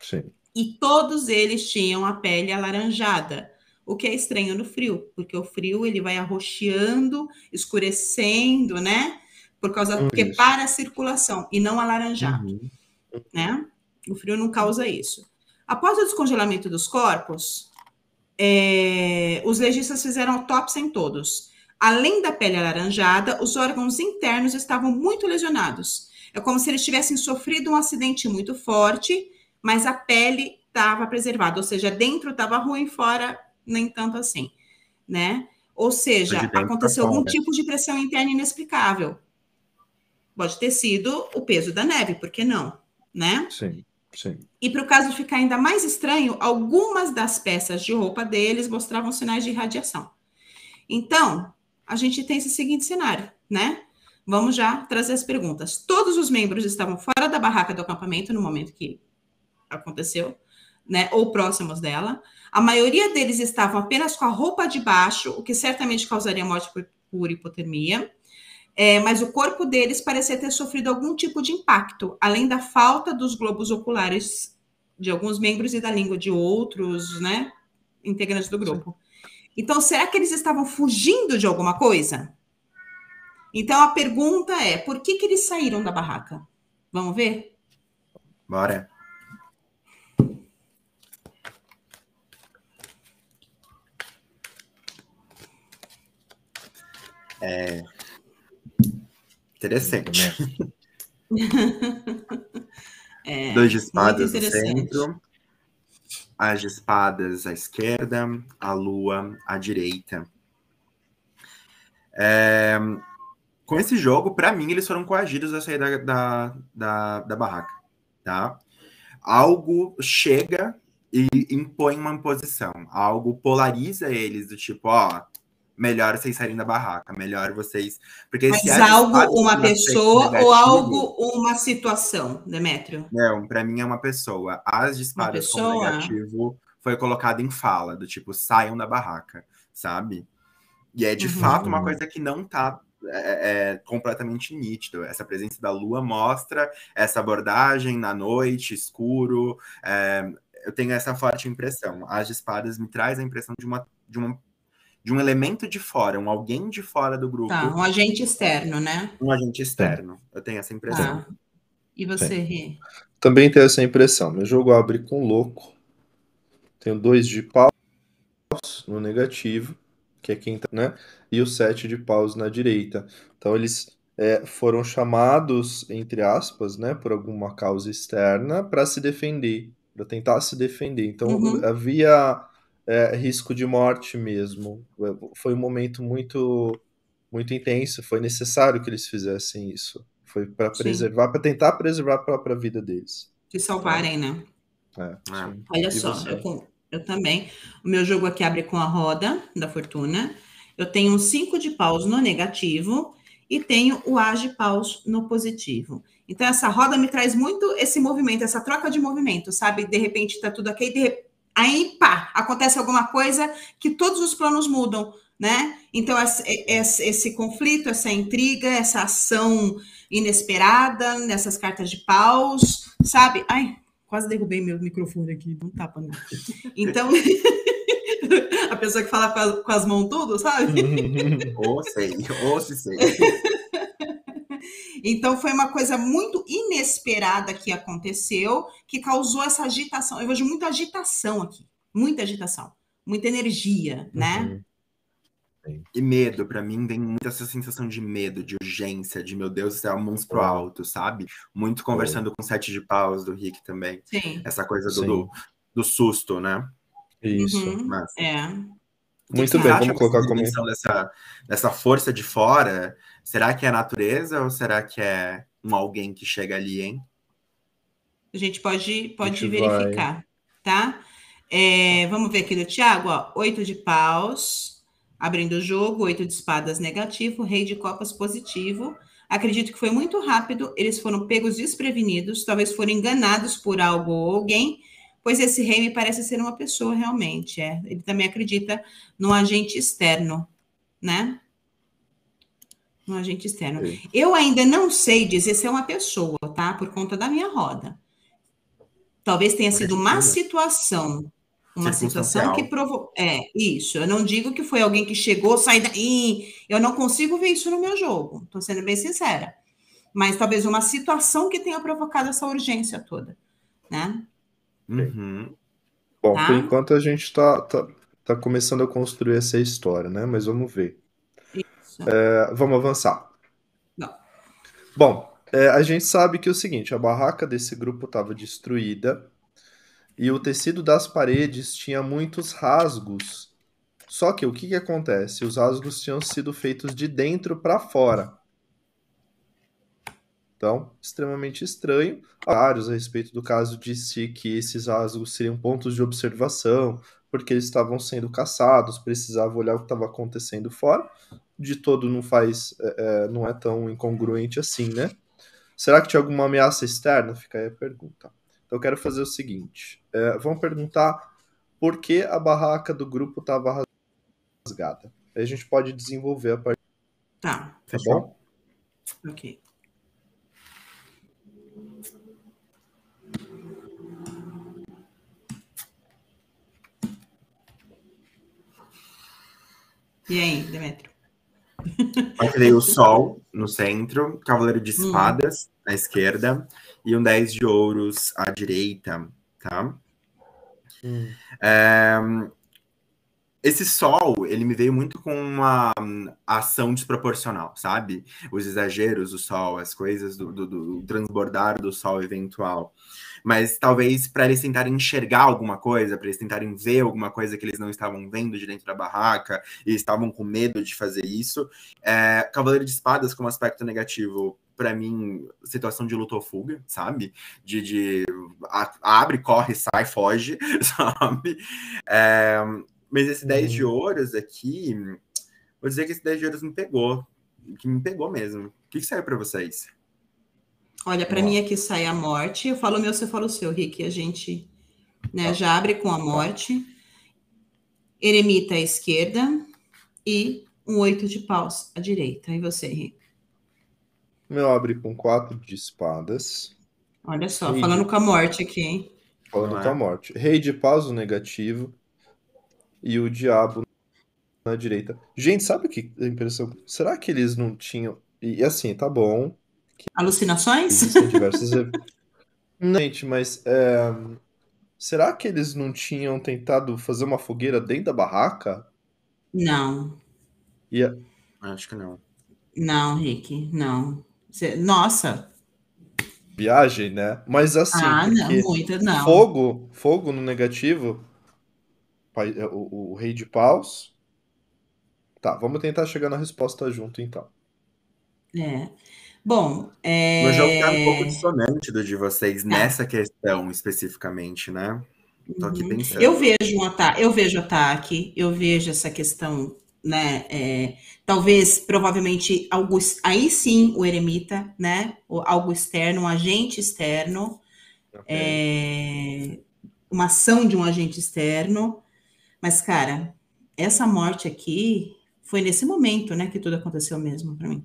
Speaker 2: Sim, sim.
Speaker 1: E todos eles tinham a pele alaranjada, o que é estranho no frio, porque o frio ele vai arroxeando, escurecendo, né? Por causa Isso. porque para a circulação e não alaranjar, uhum. né? O frio não causa isso. Após o descongelamento dos corpos, é, os legistas fizeram autópsia em todos. Além da pele alaranjada, os órgãos internos estavam muito lesionados. É como se eles tivessem sofrido um acidente muito forte, mas a pele estava preservada, ou seja, dentro estava ruim, fora nem tanto assim, né? Ou seja, aconteceu algum tipo de pressão interna inexplicável. Pode ter sido o peso da neve, por que não? Né?
Speaker 2: Sim, sim.
Speaker 1: E para o caso ficar ainda mais estranho, algumas das peças de roupa deles mostravam sinais de radiação. Então, a gente tem esse seguinte cenário, né? Vamos já trazer as perguntas. Todos os membros estavam fora da barraca do acampamento no momento que aconteceu, né? Ou próximos dela. A maioria deles estavam apenas com a roupa de baixo, o que certamente causaria morte por, por hipotermia é, mas o corpo deles parecia ter sofrido algum tipo de impacto, além da falta dos globos oculares de alguns membros e da língua de outros, né, integrantes do grupo. Então, será que eles estavam fugindo de alguma coisa? Então, a pergunta é, por que, que eles saíram da barraca? Vamos ver?
Speaker 4: Bora. É, Interessante. é, Dois de espadas no centro, as de espadas à esquerda, a lua à direita. É, com esse jogo, para mim, eles foram coagidos a sair da, da, da, da barraca. Tá? Algo chega e impõe uma imposição. Algo polariza eles, do tipo, ó, melhor vocês saírem da barraca, melhor vocês. Porque
Speaker 1: Mas algo, uma pessoa ou algo, uma situação, Demétrio?
Speaker 4: Não, para mim é uma pessoa. As de espadas como negativo foi colocado em fala, do tipo, saiam da barraca, sabe? E é de uhum. fato uma coisa que não tá é, é, completamente nítido. Essa presença da lua mostra essa abordagem na noite, escuro. É, eu tenho essa forte impressão. As espadas me traz a impressão de uma, de uma de um elemento de fora, um alguém de fora do grupo.
Speaker 1: Tá, um agente externo, né?
Speaker 4: Um agente externo. Eu tenho essa impressão. Tá.
Speaker 1: E você, Rê?
Speaker 2: Também tenho essa impressão. Meu jogo abre com louco. Tenho dois de paus no negativo, que é quem tá, né? E o sete de paus na direita. Então eles é, foram chamados, entre aspas, né, por alguma causa externa para se defender, para tentar se defender. Então uhum. havia é, risco de morte mesmo. Foi um momento muito muito intenso. Foi necessário que eles fizessem isso. Foi para preservar, para tentar preservar a própria vida deles.
Speaker 1: Se salvarem, né?
Speaker 2: É,
Speaker 1: Olha e só, eu, eu, também. O meu jogo aqui abre com a roda da fortuna. Eu tenho cinco de paus no negativo e tenho o as de paus no positivo. Então, essa roda me traz muito esse movimento, essa troca de movimento, sabe? De repente tá tudo aqui, de repente aí pá, acontece alguma coisa que todos os planos mudam, né? Então, esse, esse, conflito, essa intriga, essa ação inesperada nessas cartas de paus, sabe? Ai, quase derrubei meu microfone aqui, não tapa, não. Então, a pessoa que fala com as, mãos tudo, sabe?
Speaker 4: ou sei, ou se sei.
Speaker 1: Então foi uma coisa muito inesperada que aconteceu, que causou essa agitação. Eu vejo muita agitação aqui, muita agitação, muita energia, né?
Speaker 4: Uhum. E medo, para mim, tem muita essa sensação de medo, de urgência, de meu Deus, é um monstro alto, sabe? Muito conversando com o sete de paus do Rick também.
Speaker 1: Sim.
Speaker 4: Essa coisa do, do, do, susto, né?
Speaker 2: Isso.
Speaker 1: Uhum. Mas, é.
Speaker 2: Muito bem, vamos colocar como.
Speaker 4: Dessa, dessa força de fora Será que é a natureza ou será que é um alguém que chega ali, hein?
Speaker 1: A gente pode, pode gente verificar, vai. tá? É, vamos ver aqui do Tiago, ó. Oito de paus, abrindo o jogo, oito de espadas negativo, rei de copas positivo. Acredito que foi muito rápido, eles foram pegos desprevenidos, talvez foram enganados por algo ou alguém, pois esse rei me parece ser uma pessoa realmente. É. Ele também acredita no agente externo, né? Um agente externo. Sim. Eu ainda não sei dizer se é uma pessoa, tá? Por conta da minha roda. Talvez tenha sido uma situação, uma situação que provocou. É, isso. Eu não digo que foi alguém que chegou, saiu daí. Eu não consigo ver isso no meu jogo. Estou sendo bem sincera. Mas talvez uma situação que tenha provocado essa urgência toda, né?
Speaker 4: Uhum.
Speaker 2: Bom, tá? por enquanto a gente está tá, tá começando a construir essa história, né? Mas vamos ver. É, vamos avançar.
Speaker 1: Não.
Speaker 2: Bom, é, a gente sabe que é o seguinte: a barraca desse grupo estava destruída e o tecido das paredes tinha muitos rasgos. Só que o que, que acontece? Os rasgos tinham sido feitos de dentro para fora. Então, extremamente estranho. Vários a respeito do caso disse que esses rasgos seriam pontos de observação, porque eles estavam sendo caçados, precisava olhar o que estava acontecendo fora de todo não faz, é, é, não é tão incongruente assim, né? Será que tinha alguma ameaça externa? Fica aí a pergunta. Então eu quero fazer o seguinte: é, vamos perguntar por que a barraca do grupo estava rasgada. Aí a gente pode desenvolver a partir.
Speaker 1: Tá.
Speaker 2: Tá bom?
Speaker 1: Ok. E aí, Demetrio?
Speaker 4: Imaginei o Sol no centro, Cavaleiro de hum. Espadas hum. à esquerda e um 10 de ouros à direita, tá? Hum. É, esse sol, ele me veio muito com uma ação desproporcional, sabe? Os exageros do sol, as coisas do, do, do transbordar do sol eventual mas talvez para eles tentarem enxergar alguma coisa, para eles tentarem ver alguma coisa que eles não estavam vendo de dentro da barraca e estavam com medo de fazer isso. É, Cavaleiro de Espadas como aspecto negativo, para mim, situação de luta ou fuga, sabe? De, de a, abre, corre, sai, foge, sabe? É, mas esse 10 de uhum. ouros aqui, vou dizer que esse 10 de ouros me pegou, que me pegou mesmo. O que, que saiu para vocês?
Speaker 1: Olha, para mim aqui sai a morte. Eu falo o meu, você fala o seu, Rick. A gente né? Tá. Já abre com a morte. Eremita à esquerda e um oito de paus à direita. E você, Henrique?
Speaker 2: Meu abre com quatro de espadas.
Speaker 1: Olha só, Rei falando de... com a morte aqui, hein?
Speaker 2: Falando ah. com a morte. Rei de paus, o negativo. E o diabo na direita. Gente, sabe o que a impressão? Será que eles não tinham. E assim, tá bom.
Speaker 1: Alucinações?
Speaker 2: Existem diversas. Gente, mas é... será que eles não tinham tentado fazer uma fogueira dentro da barraca?
Speaker 1: Não.
Speaker 4: E a... Acho que não.
Speaker 1: Não, Rick, não. Nossa.
Speaker 2: Viagem, né? Mas assim,
Speaker 1: ah, não, muito, não.
Speaker 2: fogo, fogo no negativo, é, o, o, o rei de paus. Tá, vamos tentar chegar na resposta junto, então.
Speaker 1: É. Bom, é...
Speaker 4: O jogo tá um pouco dissonante do de vocês nessa questão especificamente, né? Tô aqui uhum. pensando.
Speaker 1: Eu vejo um ataque, eu vejo ataque, eu vejo essa questão, né? É, talvez, provavelmente, algo, aí sim o eremita, né? Algo externo, um agente externo, okay. é, uma ação de um agente externo. Mas, cara, essa morte aqui foi nesse momento, né, que tudo aconteceu mesmo para mim.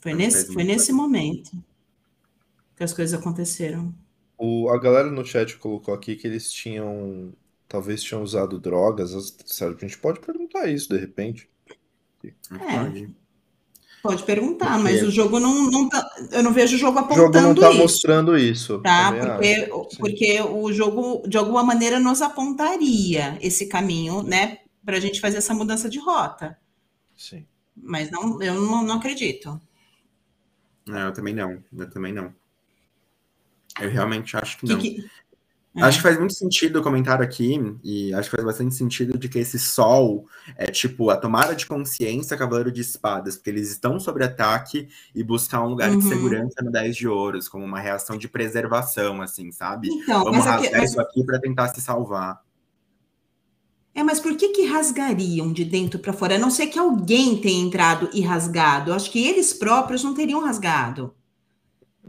Speaker 1: Foi nesse, foi nesse momento que as coisas aconteceram.
Speaker 2: O, a galera no chat colocou aqui que eles tinham. Talvez tinham usado drogas. Sério, a gente pode perguntar isso de repente.
Speaker 1: É. Pode perguntar, porque... mas o jogo não, não tá, eu não vejo o jogo apontando isso. O jogo
Speaker 2: não tá
Speaker 1: isso,
Speaker 2: mostrando isso.
Speaker 1: Tá? Porque, porque o jogo, de alguma maneira, nos apontaria esse caminho, né? Para a gente fazer essa mudança de rota.
Speaker 2: Sim.
Speaker 1: Mas não, eu não, não acredito.
Speaker 4: Não, eu também não. Eu também não. Eu realmente acho que não. Que que... É. Acho que faz muito sentido o comentário aqui, e acho que faz bastante sentido de que esse sol é tipo a tomada de consciência Cavaleiro de Espadas, porque eles estão sob ataque e buscar um lugar uhum. de segurança no 10 de ouros, como uma reação de preservação, assim, sabe? Então, Vamos rasgar aqui, mas... isso aqui para tentar se salvar.
Speaker 1: É, mas por que que rasgariam de dentro para fora? A não ser que alguém tenha entrado e rasgado. Eu acho que eles próprios não teriam rasgado.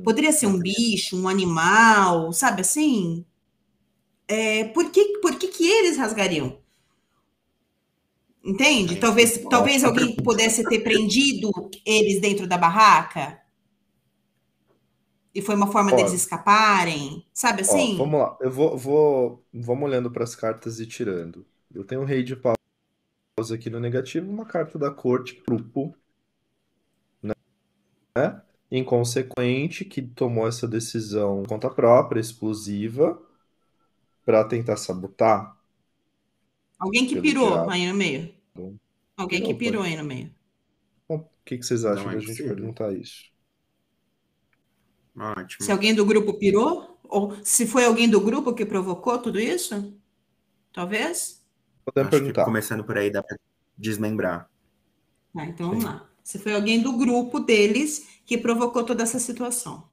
Speaker 1: Poderia ser um bicho, um animal, sabe assim? É, por que, por que que eles rasgariam? Entende? Talvez, talvez alguém pudesse ter prendido eles dentro da barraca. E foi uma forma ó, deles escaparem, sabe assim?
Speaker 2: Ó, vamos lá, eu vou, vou vamos olhando para as cartas e tirando. Eu tenho o rei de paus aqui no negativo, uma carta da corte, grupo, né? Inconsequente, que tomou essa decisão conta própria, explosiva, para tentar sabotar.
Speaker 1: Alguém que pirou aí no meio. Alguém que pirou aí no meio.
Speaker 2: Bom, o que, que vocês acham da é gente perguntar isso?
Speaker 4: Ótimo.
Speaker 1: Se alguém do grupo pirou? Ou se foi alguém do grupo que provocou tudo isso? Talvez?
Speaker 2: Podemos perguntar.
Speaker 4: começando por aí, dá para desmembrar.
Speaker 1: Tá, então vamos lá. Se foi alguém do grupo deles que provocou toda essa situação.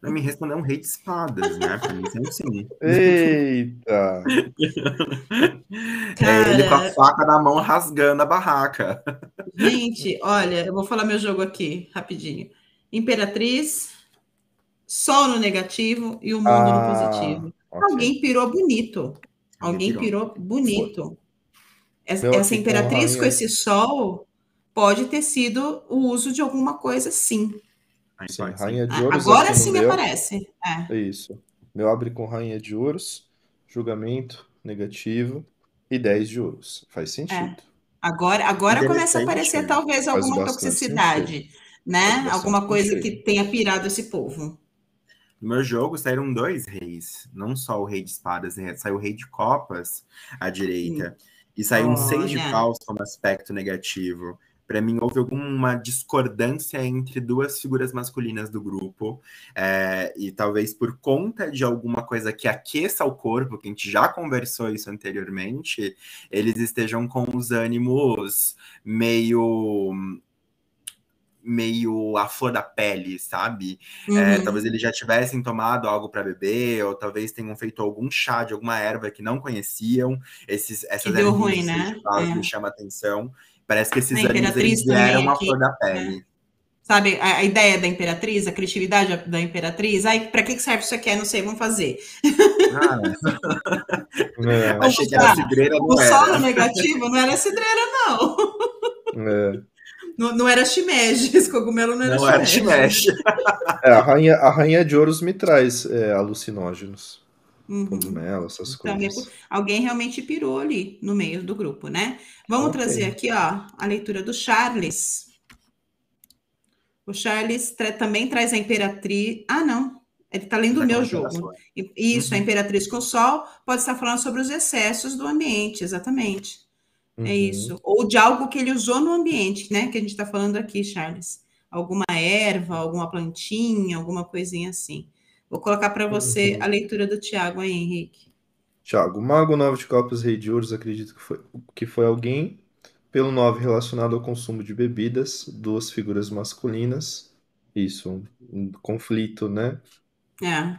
Speaker 4: Pra me responder um rei de espadas, né? Pra mim sempre sim.
Speaker 2: Eita!
Speaker 4: é ele com a faca na mão rasgando a barraca.
Speaker 1: Gente, olha, eu vou falar meu jogo aqui, rapidinho. Imperatriz, Sol no negativo e o mundo ah. no positivo. Okay. Alguém pirou bonito. Alguém, pirou. pirou bonito. Essa, essa imperatriz com esse sol pode ter sido o uso de alguma coisa, sim.
Speaker 2: sim rainha de ouros
Speaker 1: Agora sim meu. aparece. É.
Speaker 2: é. isso. Meu abre com rainha de ouros, julgamento negativo e 10 de ouros. Faz sentido. É.
Speaker 1: Agora, agora começa a aparecer talvez alguma toxicidade, sentido. né? Alguma coisa sentido. que tenha pirado esse povo.
Speaker 4: No meu jogo saíram dois reis, não só o rei de espadas, né? saiu o rei de copas à direita. Sim. E saiu um seis de paus como aspecto negativo. Para mim, houve alguma discordância entre duas figuras masculinas do grupo. É, e talvez por conta de alguma coisa que aqueça o corpo, que a gente já conversou isso anteriormente, eles estejam com os ânimos meio meio à flor da pele, sabe? É, uhum. É, talvez eles já tivessem tomado algo para beber, ou talvez tenham feito algum chá de alguma erva que não conheciam. Esses, essas
Speaker 1: que deu ruim, né?
Speaker 4: É. me chama atenção. Parece que esses ânimos eles vieram à flor da pele.
Speaker 1: Sabe a, a, ideia da imperatriz, a criatividade da imperatriz? Aí, para que serve isso aqui? Não sei, vamos fazer. Ah, é. Achei que era cidreira, não O era. solo negativo não era cidreira, não. É. Não, não, era shimeji, esse cogumelo não era não Era shimeji.
Speaker 2: é, a, rainha, a rainha de ouros me traz é, alucinógenos. Uhum. Cogumelo, essas então, coisas.
Speaker 1: Alguém realmente pirou ali no meio do grupo, né? Vamos okay. trazer aqui, ó, a leitura do Charles. O Charles tra também traz a Imperatriz. Ah, não. Ele está lendo o meu jogo. Isso, uhum. a Imperatriz com o Sol pode estar falando sobre os excessos do ambiente, exatamente. É uhum. É isso. Ou de algo que ele usou no ambiente, né? Que a gente está falando aqui, Charles. Alguma erva, alguma plantinha, alguma coisinha assim. Vou colocar para você uhum. a leitura do Tiago aí, Henrique.
Speaker 2: Tiago, Mago 9 de Copas, Rei de Ouros, acredito que foi, que foi alguém pelo 9 relacionado ao consumo de bebidas, duas figuras masculinas. Isso, um, um conflito, né?
Speaker 1: É.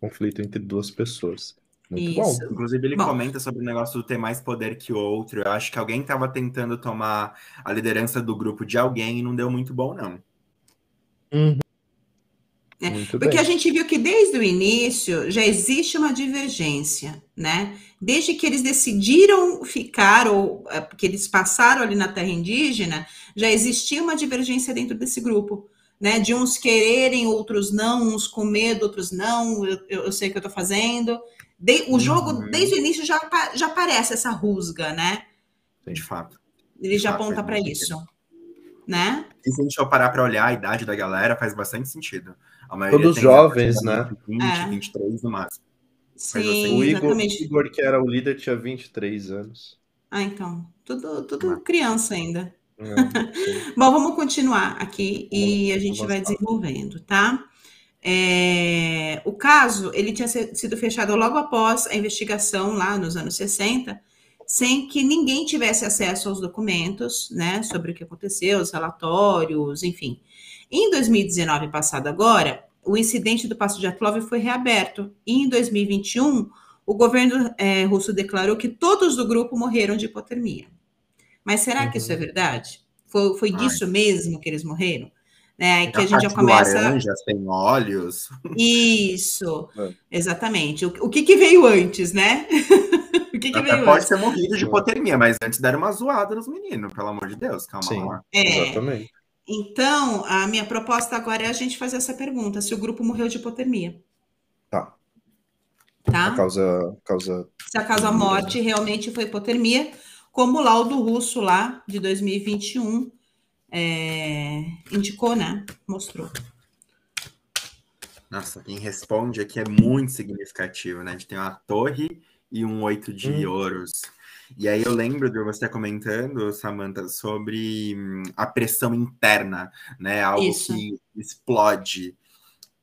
Speaker 2: Conflito entre duas pessoas. Muito
Speaker 4: Isso. bom. Inclusive, ele bom. comenta sobre o negócio do ter mais poder que outro. Eu acho que alguém estava tentando tomar a liderança do grupo de alguém e não deu muito bom, não.
Speaker 1: Uhum. É, porque bem. a gente viu que desde o início já existe uma divergência, né? Desde que eles decidiram ficar, ou é, que eles passaram ali na terra indígena, já existia uma divergência dentro desse grupo, né? De uns quererem, outros não, uns com medo, outros não, eu, eu sei o que eu tô fazendo. De, o jogo, uhum. desde o início, já, já aparece essa rusga, né?
Speaker 4: De fato.
Speaker 1: Ele de já fato, aponta para isso. Né?
Speaker 4: E se a gente for parar para olhar a idade da galera, faz bastante sentido.
Speaker 2: Todos jovens, né?
Speaker 4: 20, é. 23 no máximo.
Speaker 1: Sim,
Speaker 2: o Igor, o Igor, que era o líder, tinha 23 anos.
Speaker 1: Ah, então. Tudo, tudo ah. criança ainda. É, Bom, vamos continuar aqui e a gente vai desenvolvendo, tá? É, o caso, ele tinha sido fechado logo após a investigação lá nos anos 60, sem que ninguém tivesse acesso aos documentos, né, sobre o que aconteceu, os relatórios, enfim. Em 2019, passado agora, o incidente do Passo de Atlov foi reaberto. E em 2021, o governo é, russo declarou que todos do grupo morreram de hipotermia. Mas será uhum. que isso é uhum. verdade? Foi, foi disso mesmo que eles morreram? Né? Que a, gente já começa.
Speaker 4: Laranja, sem olhos.
Speaker 1: Isso, é. exatamente. O, o que, que veio antes, né?
Speaker 4: o que, que veio pode antes? ter morrido de hipotermia, mas antes deram uma zoada nos meninos, pelo amor de Deus, calma Sim, lá.
Speaker 1: É. Exatamente. Então, a minha proposta agora é a gente fazer essa pergunta: se o grupo morreu de hipotermia.
Speaker 2: Tá.
Speaker 1: Tá?
Speaker 2: A causa, causa.
Speaker 1: Se a causa morte realmente foi hipotermia, como o laudo russo lá de 2021 é, indicou, né? Mostrou.
Speaker 4: Nossa, quem responde aqui é muito significativo, né? A gente tem uma torre e um oito de hum. ouros. E aí eu lembro de você comentando, Samantha, sobre hum, a pressão interna, né? Algo Isso. que explode.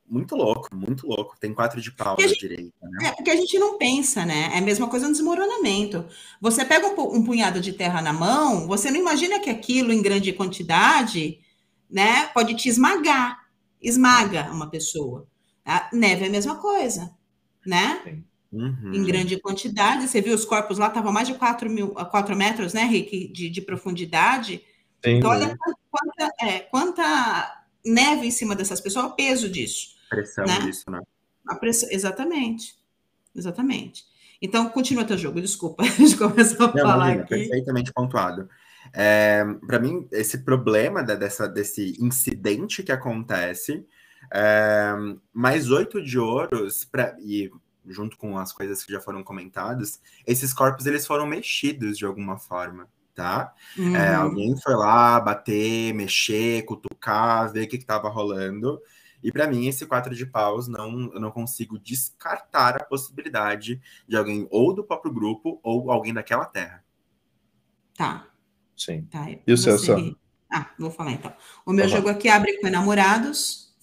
Speaker 4: Muito louco, muito louco. Tem quatro de pau na direita, né?
Speaker 1: É, porque a gente não pensa, né? É a mesma coisa no desmoronamento. Você pega um, um punhado de terra na mão, você não imagina que aquilo em grande quantidade, né, pode te esmagar. Esmaga uma pessoa. A neve é a mesma coisa, né? Sim. Uhum. em grande quantidade. Você viu os corpos lá, estavam mais de 4, mil, 4 metros, né, Rick, de, de profundidade. Sim, então, olha quanta, é, quanta, neve em cima dessas pessoas, o peso disso.
Speaker 4: Pressão né? disso, né?
Speaker 1: A pressão, exatamente. Exatamente. Então, continua teu jogo, desculpa. A gente começou a Não, falar aqui.
Speaker 4: Perfeitamente pontuado. É, Para mim, esse problema da, dessa, desse incidente que acontece, é, mais oito de ouros, pra, e junto com as coisas que já foram comentadas, esses corpos eles foram mexidos de alguma forma, tá? É, uhum. É, alguém foi lá bater, mexer, cutucar, ver o que estava rolando. E para mim, esse quatro de paus, não, eu não consigo descartar a possibilidade de alguém ou do próprio grupo ou alguém daquela terra.
Speaker 1: Tá.
Speaker 2: Sim.
Speaker 1: Tá,
Speaker 2: e o seu, seu?
Speaker 1: Ah, vou falar então. O meu tá jogo aqui abre com enamorados.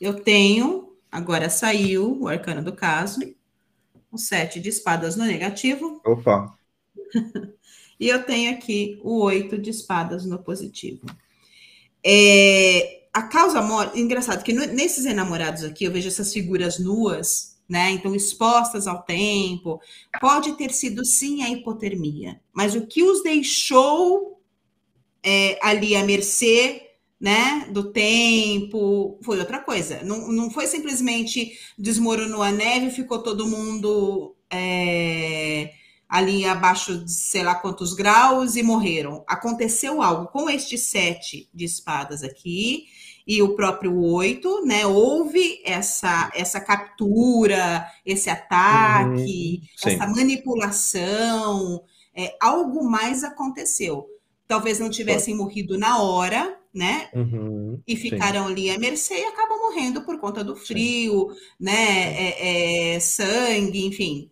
Speaker 1: Eu tenho Agora saiu o arcano do caso. O sete de espadas no negativo.
Speaker 2: Opa!
Speaker 1: e eu tenho aqui o oito de espadas no positivo. É, a causa morte. Engraçado que nesses enamorados aqui eu vejo essas figuras nuas, né? Então, expostas ao tempo. Pode ter sido sim a hipotermia, mas o que os deixou é, ali à mercê né, do tempo, foi outra coisa. Não, não foi simplesmente desmoronou a neve, ficou todo mundo é, ali abaixo de sei lá quantos graus e morreram. Aconteceu algo com este sete de espadas aqui e o próprio oito, né? Houve essa, essa captura, esse ataque, uhum, essa manipulação, é, algo mais aconteceu. Talvez não tivessem morrido na hora, né?
Speaker 2: Uhum,
Speaker 1: e ficaram sim. ali à mercê e acabam morrendo por conta do frio, sim. né? É, é, sangue, enfim,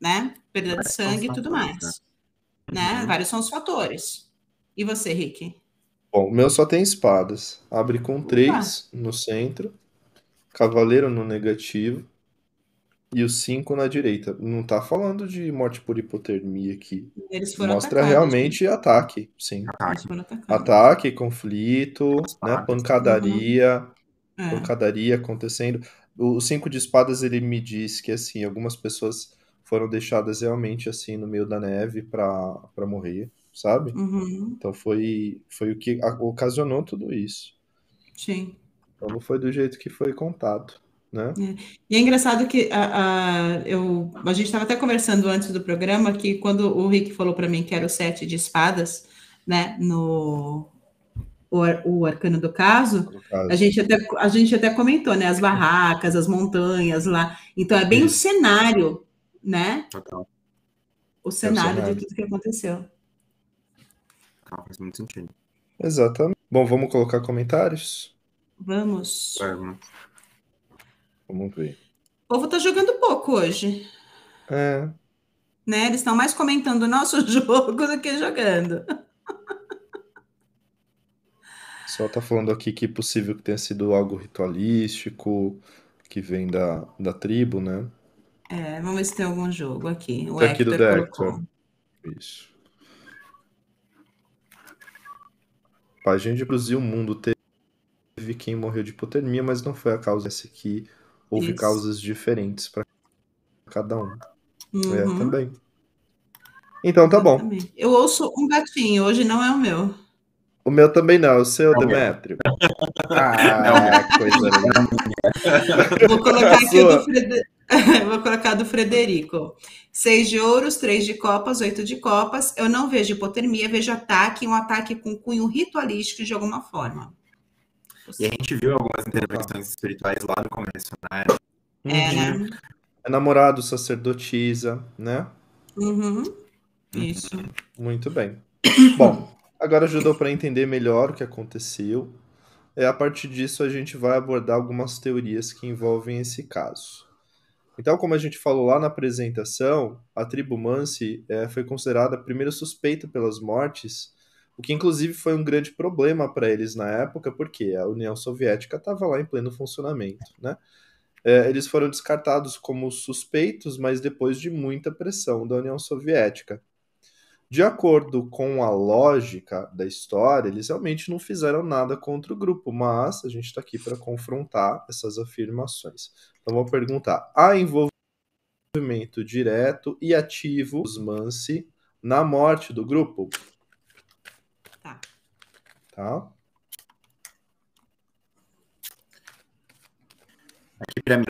Speaker 1: né? Perda de sangue e tudo mais. Né? né? Uhum. Vários são os fatores. E você, Rick?
Speaker 2: Bom, o meu só tem espadas. Abre com três no centro, cavaleiro no negativo e os cinco na direita. Não tá falando de morte por hipotermia aqui.
Speaker 1: Eles foram
Speaker 2: Mostra realmente né? ataque, sim.
Speaker 1: Ataque,
Speaker 2: ataque conflito, né? Pancadaria, uhum. pancadaria acontecendo. O cinco de espadas ele me diz que assim algumas pessoas foram deixadas realmente assim no meio da neve para morrer sabe?
Speaker 1: Uhum.
Speaker 2: Então foi, foi o que ocasionou tudo isso.
Speaker 1: Sim.
Speaker 2: Então não foi do jeito que foi contado, né?
Speaker 1: É. E é engraçado que a, a, eu, a gente estava até conversando antes do programa que quando o Rick falou para mim que era o sete de espadas, né, no o, o arcano do caso, caso, a gente até a gente até comentou, né, as barracas, as montanhas lá. Então é bem o cenário, né?
Speaker 4: Total.
Speaker 1: O cenário, é o cenário de tudo que aconteceu.
Speaker 4: Ah, faz muito sentido.
Speaker 2: Exatamente. Bom, vamos colocar comentários?
Speaker 1: Vamos.
Speaker 4: Vamos.
Speaker 2: Vamos ver.
Speaker 1: O povo tá jogando pouco hoje.
Speaker 2: É.
Speaker 1: Né? Eles estão mais comentando o nosso jogo do que jogando.
Speaker 2: Só tá falando aqui que é possível que tenha sido algo ritualístico, que vem da, da tribo, né?
Speaker 1: É, vamos ver se tem algum jogo aqui. O
Speaker 2: tá aqui do
Speaker 1: Hector.
Speaker 2: Isso. página de Brasil, o mundo teve quem morreu de hipotermia, mas não foi a causa essa aqui. Houve Isso. causas diferentes para cada um. É, uhum. É, também. Então tá bom.
Speaker 1: Eu ouço um gatinho, hoje não é o meu.
Speaker 2: O meu também não, o seu, é Demétrio. Ah, é coisa linda.
Speaker 1: Vou colocar aqui o do Frederico. Vou colocar do Frederico. Seis de ouros, três de copas, oito de copas. Eu não vejo hipotermia, vejo ataque, um ataque com cunho ritualístico de alguma forma.
Speaker 4: E a gente viu algumas intervenções espirituais lá no começo, né?
Speaker 1: É, né?
Speaker 2: É namorado, sacerdotisa, né?
Speaker 1: Uhum. Isso.
Speaker 2: Muito bem. Bom, agora ajudou para entender melhor o que aconteceu. E a partir disso, a gente vai abordar algumas teorias que envolvem esse caso. Então, como a gente falou lá na apresentação, a tribo Mansi é, foi considerada a primeira suspeita pelas mortes, o que inclusive foi um grande problema para eles na época, porque a União Soviética estava lá em pleno funcionamento, né? É, eles foram descartados como suspeitos, mas depois de muita pressão da União Soviética. De acordo com a lógica da história, eles realmente não fizeram nada contra o grupo, mas a gente está aqui para confrontar essas afirmações. Então, vou perguntar: há envolvimento direto e ativo dos Mansi na morte do grupo?
Speaker 1: Tá.
Speaker 2: Tá.
Speaker 4: Aqui para mim,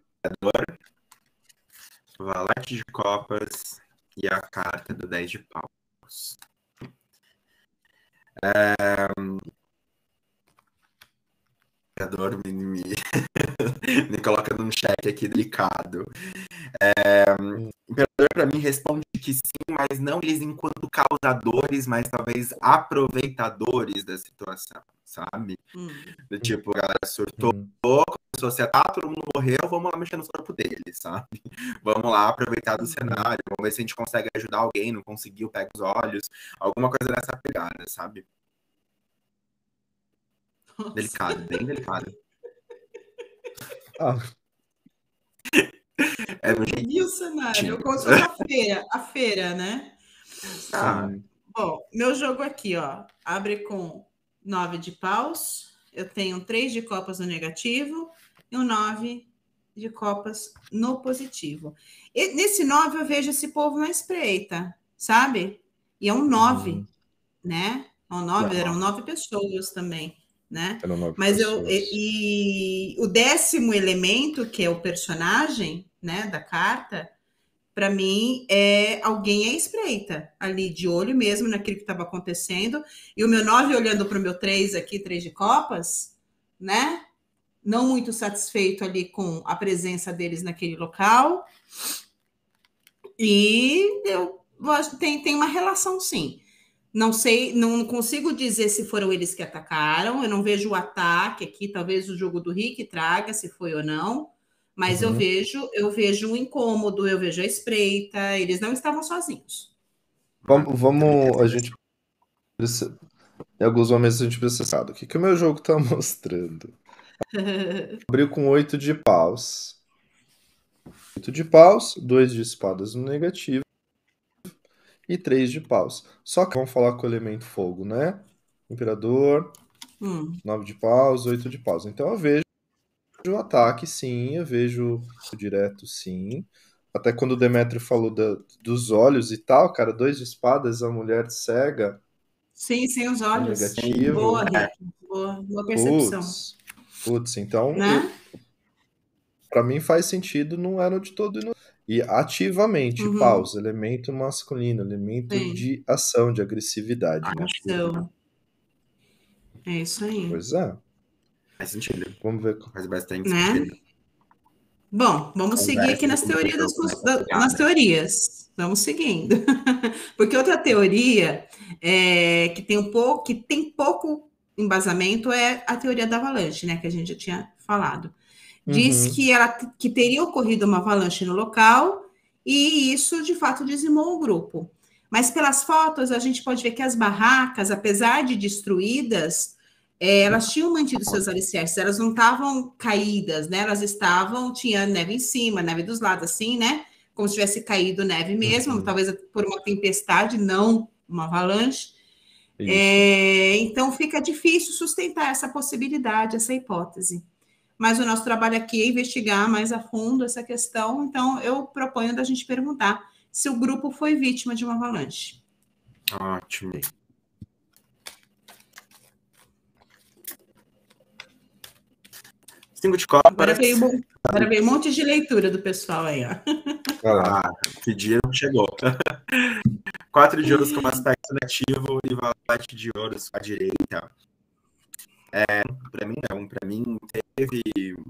Speaker 4: valete de copas e a carta do 10 de pau. Um, É... Me, me, me coloca num cheque aqui delicado. É, o imperador, para mim, responde que sim, mas não eles enquanto causadores, mas talvez aproveitadores da situação, sabe?
Speaker 1: Hum.
Speaker 4: Do tipo, a galera surtou, hum. começou a se ah, todo mundo morreu, vamos lá mexer no corpo deles, sabe? Vamos lá aproveitar do uhum. cenário, vamos ver se a gente consegue ajudar alguém, não conseguiu, pega os olhos, alguma coisa nessa pegada, sabe? Nossa. Delicado, bem delicado.
Speaker 2: Ah.
Speaker 1: É no E o cenário? Fosse a feira, a feira, né?
Speaker 4: Ah.
Speaker 1: Bom, meu jogo aqui, ó, abre com nove de paus. Eu tenho três de copas no negativo e um nove de copas no positivo. E nesse nove eu vejo esse povo na espreita, sabe? E é um nove, uhum. né? É um nove, eram nove pessoas também né? Mas eu e, e, o décimo elemento, que é o personagem, né, da carta, para mim é alguém à espreita, ali de olho mesmo naquilo que estava acontecendo. E o meu nove olhando para o meu três aqui, três de copas, né? Não muito satisfeito ali com a presença deles naquele local. E eu acho que tem, tem uma relação, sim. Não sei, não consigo dizer se foram eles que atacaram. Eu não vejo o ataque aqui. Talvez o jogo do Rick traga se foi ou não. Mas uhum. eu vejo, eu vejo um incômodo, eu vejo a espreita. Eles não estavam sozinhos.
Speaker 2: Vamos, vamos a gente em alguns momentos a gente precisa o que, que o meu jogo está mostrando. Abriu com oito de paus. Oito de paus, dois de espadas no negativo e 3 de paus. Só que vamos falar com o elemento fogo, né? Imperador, hum. 9 de paus, 8 de paus. Então eu vejo o ataque, sim, eu vejo o direto, sim. Até quando o Demetrio falou da, dos olhos e tal, cara, dois de espadas, a mulher cega.
Speaker 1: Sim, sem os olhos. Negativo. Boa, boa, boa percepção.
Speaker 2: Putz, putz então, né? para mim faz sentido, não era de todo e ativamente, uhum. pausa, elemento masculino, elemento Sim. de ação, de agressividade. Né? Ação.
Speaker 1: É isso aí.
Speaker 2: Pois é.
Speaker 4: Faz sentido.
Speaker 2: Vamos ver.
Speaker 4: Faz bastante né? sentido.
Speaker 1: Bom, vamos seguir aqui nas teorias, das, da, nas teorias. Vamos seguindo. Porque outra teoria é, que tem um pouco, que tem pouco embasamento é a teoria da avalanche, né? Que a gente já tinha falado. Diz uhum. que, ela, que teria ocorrido uma avalanche no local e isso, de fato, dizimou o grupo. Mas pelas fotos, a gente pode ver que as barracas, apesar de destruídas, é, elas tinham mantido seus alicerces, elas não estavam caídas, né? Elas estavam, tinha neve em cima, neve dos lados, assim, né? Como se tivesse caído neve mesmo, uhum. talvez por uma tempestade, não uma avalanche. É, então fica difícil sustentar essa possibilidade, essa hipótese mas o nosso trabalho aqui é investigar mais a fundo essa questão, então eu proponho da gente perguntar se o grupo foi vítima de uma avalanche.
Speaker 4: Ótimo. Cinco de copas.
Speaker 1: Agora veio, agora veio um monte de leitura do pessoal aí, ó.
Speaker 4: Ah, que dia não chegou. Quatro de ouros com aspecto negativo e valete de ouros à direita. É, para mim não, para mim teve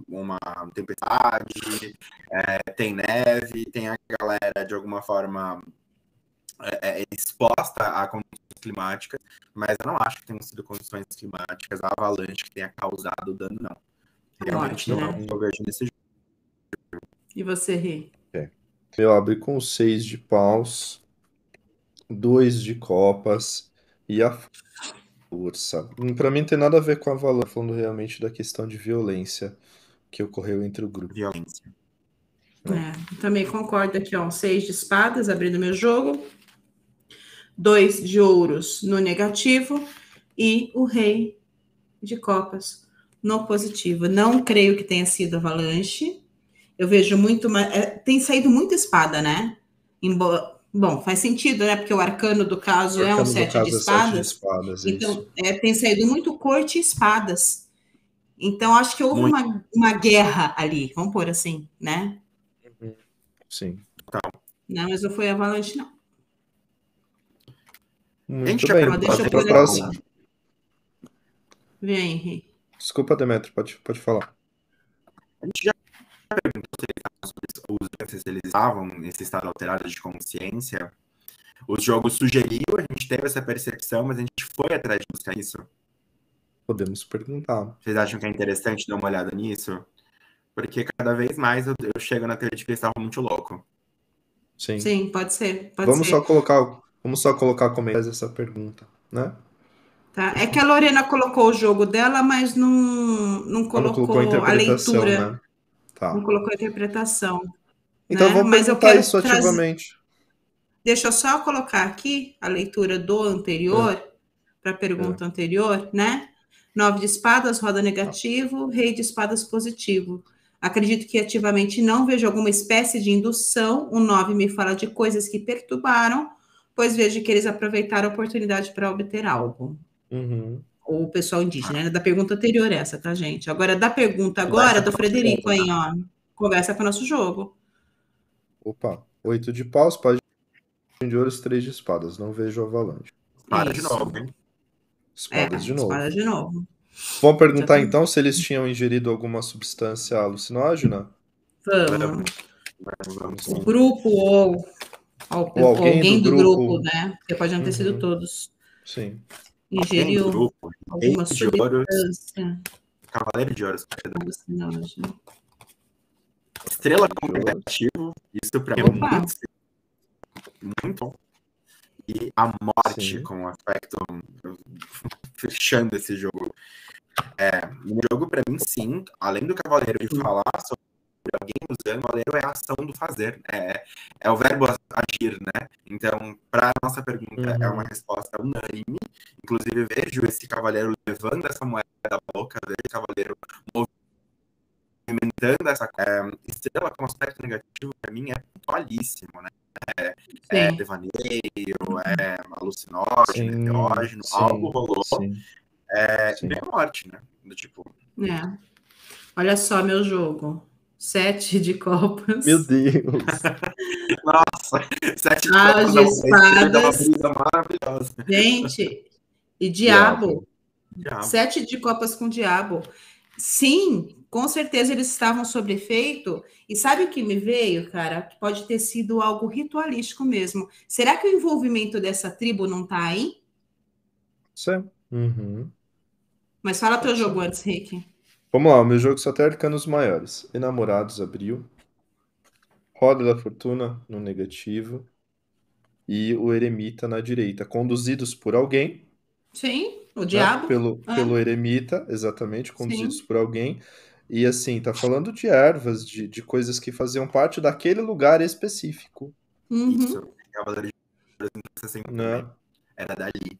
Speaker 4: uma tempestade, é, tem neve, tem a galera de alguma forma é, é, exposta a condições climáticas, mas eu não acho que tenham sido condições climáticas, a avalanche que tenha causado dano, não. Realmente Ótimo, não, né? eu vejo nesse jogo.
Speaker 1: E você, Rê?
Speaker 2: É. Eu abri com seis de paus, dois de copas e a força. Hum, Para mim não tem nada a ver com a valor, falando realmente da questão de violência que ocorreu entre o grupo.
Speaker 4: Violência.
Speaker 1: É, também concordo aqui, ó. Seis de espadas abrindo meu jogo, dois de ouros no negativo e o rei de copas no positivo. Não creio que tenha sido avalanche. Eu vejo muito, é, tem saído muita espada, né? Embora Bom, faz sentido, né? Porque o arcano do caso, arcano é um sete de, espadas. É sete de espadas. Então, é, tem saído muito corte e espadas. Então, acho que houve uma, uma guerra ali, vamos pôr assim, né?
Speaker 2: Sim.
Speaker 1: Não, mas não foi avalanche, não.
Speaker 2: Muito bem, pode deixa eu pôr próxima.
Speaker 1: Vem, Henrique.
Speaker 2: Desculpa, Demetrio, pode, pode falar.
Speaker 4: A gente já perguntou se eles estavam nesse estado alterado de consciência. Os jogos sugeriam, a gente teve essa percepção, mas a gente foi atrás de buscar isso.
Speaker 2: Podemos perguntar.
Speaker 4: Vocês acham que é interessante dar uma olhada nisso? Porque cada vez mais eu, eu chego na teoria de que eles estavam muito louco.
Speaker 2: Sim.
Speaker 1: Sim, pode ser. Pode
Speaker 2: vamos
Speaker 1: ser.
Speaker 2: só colocar, vamos só colocar como essa pergunta, né?
Speaker 1: Tá. É que a Lorena colocou o jogo dela, mas não, não colocou, não colocou a, a leitura. Né? Tá. Não colocou a interpretação.
Speaker 2: Então né? vamos Mas perguntar isso ativamente.
Speaker 1: Deixa eu só colocar aqui a leitura do anterior, é. para a pergunta é. anterior, né? Nove de espadas, roda negativo, rei de espadas positivo. Acredito que ativamente não vejo alguma espécie de indução. O nove me fala de coisas que perturbaram, pois vejo que eles aproveitaram a oportunidade para obter algo.
Speaker 2: Uhum.
Speaker 1: O pessoal indígena, né? Da pergunta anterior essa, tá, gente? Agora, da pergunta agora, do Frederico aí, ó. Conversa com o nosso jogo.
Speaker 2: Opa, oito de paus, página de ouros, três de espadas. Não vejo avalanche.
Speaker 4: Espada de novo, hein?
Speaker 2: Espadas
Speaker 1: é,
Speaker 2: de novo.
Speaker 1: Espada de novo.
Speaker 2: Vamos perguntar então se eles tinham ingerido alguma substância alucinógena?
Speaker 1: Vamos.
Speaker 4: Vamos
Speaker 1: O grupo ou, ou,
Speaker 2: Ou alguém
Speaker 1: alguém,
Speaker 2: do
Speaker 1: do,
Speaker 2: grupo.
Speaker 1: grupo, né? Porque pode não ter sido
Speaker 2: Uhum.
Speaker 1: todos.
Speaker 2: Sim.
Speaker 1: Ingeriu
Speaker 4: grupo,
Speaker 1: alguma
Speaker 4: de
Speaker 1: substância
Speaker 4: Cavaleiro de Ouros, perdão. Estrela como negativo, isso pra mim é muito, muito bom. E a morte
Speaker 2: Sim.
Speaker 4: como aspecto, fechando esse jogo. É, o jogo, pra mim, sim, além do Cavaleiro de falar sobre alguém usando, o Cavaleiro é a ação do fazer, é, é o verbo agir, né? Então, pra nossa pergunta,
Speaker 2: Uhum.
Speaker 4: é uma resposta unânime. Inclusive, vejo esse Cavaleiro levando essa moeda da boca, vejo esse Cavaleiro movimentando essa é, estrela como aspecto negativo, pra mim, é pontualíssimo, né? É
Speaker 1: Sim.
Speaker 4: devaneio, é alucinógeno,
Speaker 2: sim,
Speaker 4: algo rolou.
Speaker 2: Sim.
Speaker 4: É,
Speaker 2: sim.
Speaker 4: a morte, né? Do tipo,
Speaker 1: É. Olha só meu jogo. Sete de copas.
Speaker 2: Meu Deus.
Speaker 4: nossa, sete
Speaker 1: Ah,
Speaker 4: copas
Speaker 1: de
Speaker 4: da mão,
Speaker 1: espadas.
Speaker 4: dá uma brisa maravilhosa.
Speaker 1: Gente, e diabo.
Speaker 4: Diabo.
Speaker 1: Sete de copas com diabo. Sim, com certeza eles estavam sob efeito. E sabe o que me veio, cara? Que pode ter sido algo ritualístico mesmo. Será que o envolvimento dessa tribo não tá aí?
Speaker 2: Sim. Uhum.
Speaker 1: Mas fala teu jogo antes, Rick.
Speaker 2: Vamos lá, o meu jogo só tem arcanos maiores. Enamorados abriu. Roda da Fortuna no negativo. E o Eremita na direita. Conduzidos por alguém.
Speaker 1: Sim, o
Speaker 2: né?
Speaker 1: diabo.
Speaker 2: Pelo,
Speaker 1: Ah.
Speaker 2: pelo Eremita, exatamente. Conduzidos por alguém. E assim, tá falando de ervas, de, de coisas que faziam parte daquele lugar específico.
Speaker 1: Uhum.
Speaker 4: Isso, então, assim,
Speaker 2: Né?
Speaker 4: Era dali.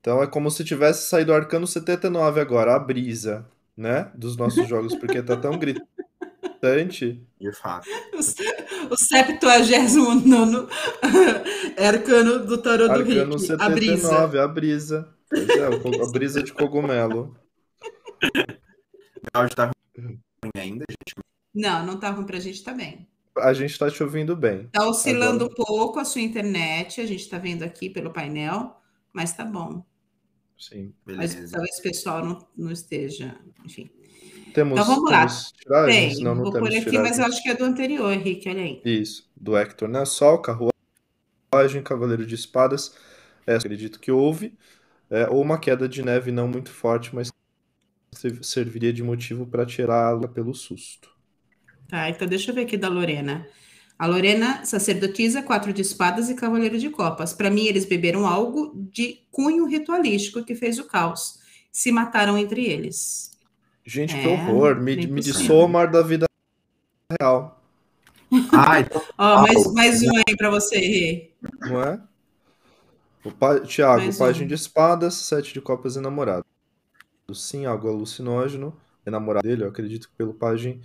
Speaker 2: Então é como se tivesse saído o Arcano 79 agora, a brisa, né? Dos nossos jogos, porque tá tão gritante.
Speaker 4: De fato.
Speaker 1: O 79 arcano do tarô do
Speaker 2: Arcano
Speaker 1: Rick. A brisa.
Speaker 2: 79, a brisa. Pois é, a brisa de cogumelo.
Speaker 4: O áudio tá ruim ainda, gente.
Speaker 1: Não, não tá ruim pra gente também.
Speaker 2: A gente tá te ouvindo bem.
Speaker 1: Tá oscilando
Speaker 2: Agora-
Speaker 1: um pouco a sua internet, a gente tá vendo aqui pelo painel, mas tá bom.
Speaker 2: Sim.
Speaker 1: Mas
Speaker 4: Beleza.
Speaker 1: talvez o pessoal não, não esteja, enfim.
Speaker 2: Temos,
Speaker 1: Então vamos lá.
Speaker 2: tiragens?
Speaker 1: Tem,
Speaker 2: Não, não
Speaker 1: vou pôr
Speaker 2: temos
Speaker 1: aqui, mas eu
Speaker 2: tiragens.
Speaker 1: acho que é do anterior, Henrique, olha aí.
Speaker 2: Isso, do Hector, né? Sol, carruagem, cavaleiro de espadas. É, acredito que houve. É, ou uma queda de neve não muito forte, mas serviria de motivo para tirá-la pelo susto.
Speaker 1: Tá, então deixa eu ver aqui da Lorena. A Lorena, sacerdotisa, quatro de espadas e cavaleiro de copas. Para mim, eles beberam algo de cunho ritualístico que fez o caos. Se mataram entre eles.
Speaker 2: Gente, que
Speaker 1: É,
Speaker 2: horror! Me, me
Speaker 1: possível.
Speaker 2: dissoa o mar da vida real,
Speaker 4: Ah, então,
Speaker 1: Ó, mais,
Speaker 4: Ah,
Speaker 1: mais um aí para você, Rê.
Speaker 2: não é? O pa... Tiago,
Speaker 1: Mais
Speaker 2: página
Speaker 1: um.
Speaker 2: de espadas, sete de copas e namorado. Sim, algo alucinógeno. Enamorado dele, eu acredito que pelo página